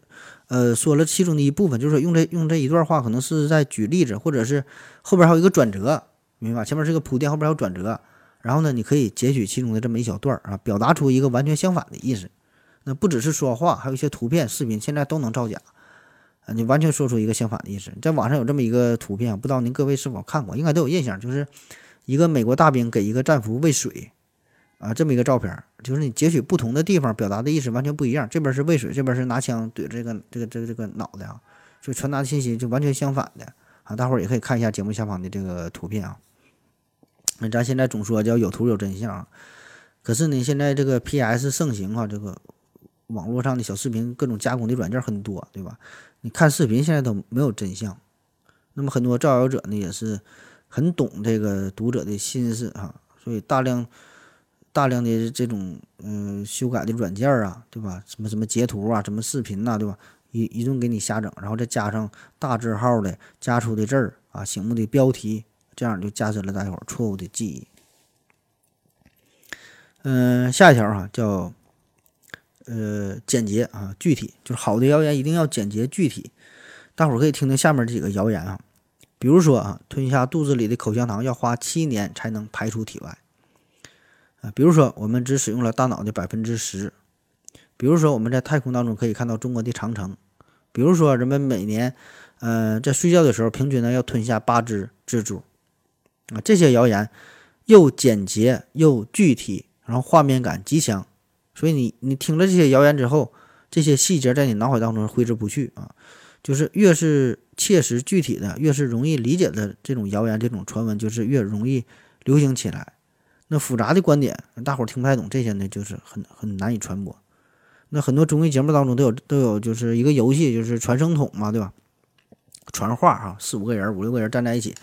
呃，说了其中的一部分，就是用这用这一段话，可能是在举例子，或者是后边还有一个转折，明白吧？前面是个铺垫，后边还有转折，然后呢，你可以截取其中的这么一小段啊，表达出一个完全相反的意思。那不只是说话，还有一些图片、视频，现在都能造假啊！你完全说出一个相反的意思。在网上有这么一个图片，不知道您各位是否看过？应该都有印象，就是一个美国大兵给一个战俘喂水。啊，这么一个照片，就是你截取不同的地方，表达的意思完全不一样。这边是喂水，这边是拿枪怼这个这个这个这个脑袋啊，就传达的信息就完全相反的啊。大伙儿也可以看一下节目下方的这个图片啊。那咱现在总说叫有图有真相，可是呢，现在这个 PS 盛行啊，这个网络上的小视频各种加工的软件很多，对吧？你看视频现在都没有真相。那么很多造谣者呢，也是很懂这个读者的心思啊，所以大量。大量的这种嗯修改的软件啊，对吧？什么什么截图啊，什么视频呐，对吧？一一顿给你瞎整，然后再加上大字号的加粗的字儿啊，醒目的标题，这样就加深了大伙儿错误的记忆。嗯，下一条哈叫呃简洁啊具体，就是好的谣言一定要简洁具体。大伙儿可以听听下面这几个谣言啊，比如说啊，吞下肚子里的口香糖要花七年才能排出体外。啊，比如说我们只使用了大脑的百分之十，比如说我们在太空当中可以看到中国的长城，比如说人们每年，呃，在睡觉的时候平均呢要吞下八只蜘蛛，啊，这些谣言又简洁又具体，然后画面感极强，所以你你听了这些谣言之后，这些细节在你脑海当中挥之不去啊，就是越是切实具体的，越是容易理解的这种谣言、这种传闻，就是越容易流行起来。那复杂的观点，大伙儿听不太懂，这些呢就是很很难以传播。那很多综艺节目当中都有都有，就是一个游戏，就是传声筒嘛，对吧？传话哈，四五个人、五六个人站在一起，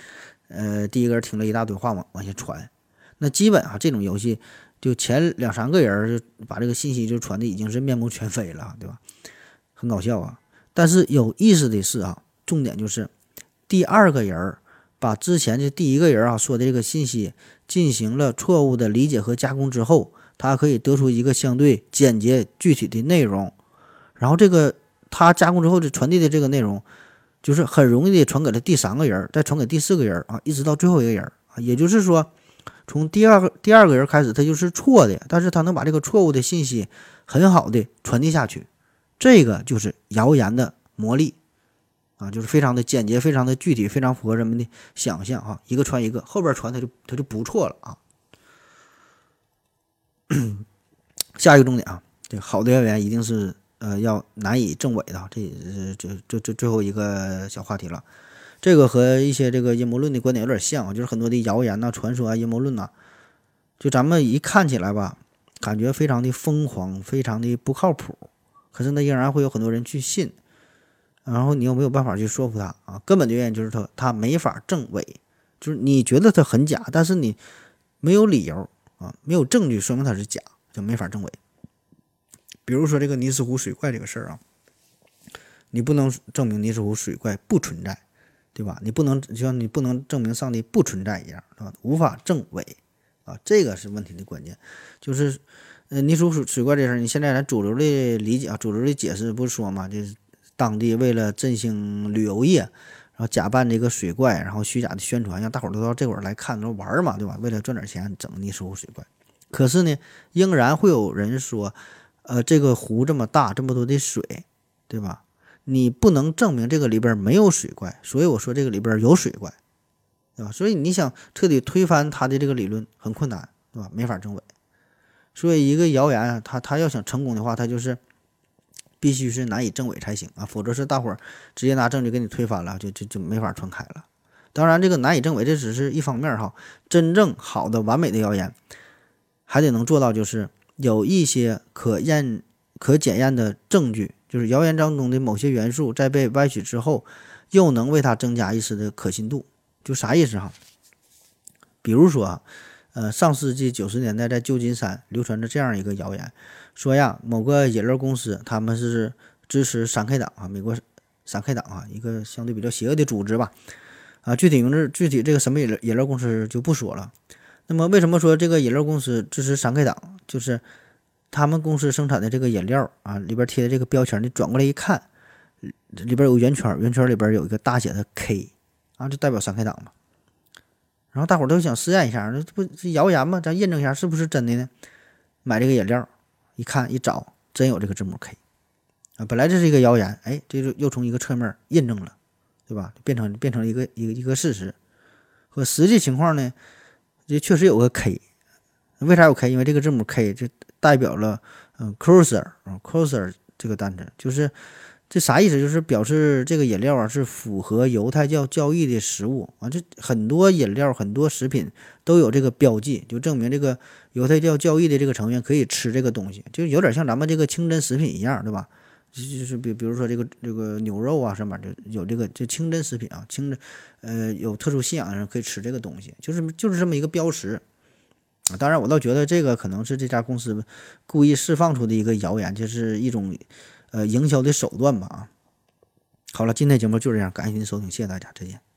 呃，第一个人听了一大堆话往往下传。那基本啊，这种游戏就前两三个人就把这个信息就传的已经是面目全非了，对吧？很搞笑啊。但是有意思的是啊，重点就是第二个人把之前的第一个人啊说的这个信息进行了错误的理解和加工之后。他可以得出一个相对简洁具体的内容，然后这个他加工之后的传递的这个内容，就是很容易的传给了第三个人，再传给第四个人啊，一直到最后一个人啊。也就是说，从第二个第二个人开始，他就是错的，但是他能把这个错误的信息很好的传递下去，这个就是谣言的魔力啊，就是非常的简洁，非常的具体，非常符合人们的想象啊。一个传一个，后边传他就他就不错了啊。下一个重点啊，这好的谣言一定是呃要难以证伪的，这这这这最后一个小话题了。这个和一些这个阴谋论的观点有点像啊，就是很多的谣言呐、传说啊、阴谋论呐，就咱们一看起来吧，感觉非常的疯狂，非常的不靠谱，可是呢，仍然会有很多人去信，然后你又没有办法去说服他啊，根本的原因就是他他没法证伪，就是你觉得他很假，但是你没有理由。啊，没有证据说明它是假，就没法证伪。比如说这个尼斯湖水怪这个事儿啊，你不能证明尼斯湖水怪不存在，对吧？你不能就像你不能证明上帝不存在一样，是吧？无法证伪啊，这个是问题的关键。就是呃，尼斯湖水水怪这事儿，你现在咱主流的理解啊，主流的解释不是说嘛，就是当地为了振兴旅游业。然后假扮这个水怪，然后虚假的宣传，让大伙儿都到这会儿来看，都玩嘛，对吧？为了赚点钱，整尼斯湖水怪。可是呢，仍然会有人说，呃，这个湖这么大，这么多的水，对吧？你不能证明这个里边没有水怪，所以我说这个里边有水怪，对吧？所以你想彻底推翻他的这个理论很困难，对吧？没法证伪。所以一个谣言，他他要想成功的话，他就是。必须是难以证伪才行啊，否则是大伙儿直接拿证据给你推翻了，就就就没法传开了。当然，这个难以证伪这只是一方面哈，真正好的完美的谣言，还得能做到就是有一些可验、可检验的证据，就是谣言当中的某些元素在被歪曲之后，又能为它增加一丝的可信度。就啥意思哈？比如说，呃，上世纪九十年代在旧金山流传着这样一个谣言。说呀，某个饮料公司他们是支持三 K 党啊，美国三 K 党啊，一个相对比较邪恶的组织吧。啊，具体名字、具体这个什么饮料饮料公司就不说了。那么，为什么说这个饮料公司支持三 K 党？就是他们公司生产的这个饮料啊，里边贴的这个标签，你转过来一看，里边有个圆圈，圆圈里边有一个大写的 K 啊，就代表三 K 党嘛。然后大伙都想试验一下，这不是谣言吗？咱验证一下是不是真的呢？买这个饮料。一看一找，真有这个字母 K，啊，本来这是一个谣言，哎，这就又从一个侧面印证了，对吧？变成变成一个一个一个事实。和实际情况呢，这确实有个 K，为啥有 K？因为这个字母 K 就代表了嗯，closer 啊，closer 这个单词，就是这啥意思？就是表示这个饮料啊是符合犹太教教义的食物啊。这很多饮料、很多食品都有这个标记，就证明这个。犹太教教义的这个成员可以吃这个东西，就有点像咱们这个清真食品一样，对吧？就是比比如说这个这个牛肉啊，上面就有这个就清真食品啊，清真呃有特殊信仰的人可以吃这个东西，就是就是这么一个标识。当然，我倒觉得这个可能是这家公司故意释放出的一个谣言，就是一种呃营销的手段吧啊。好了，今天节目就这样，感谢您收听，谢谢大家，再见。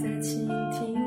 在倾听。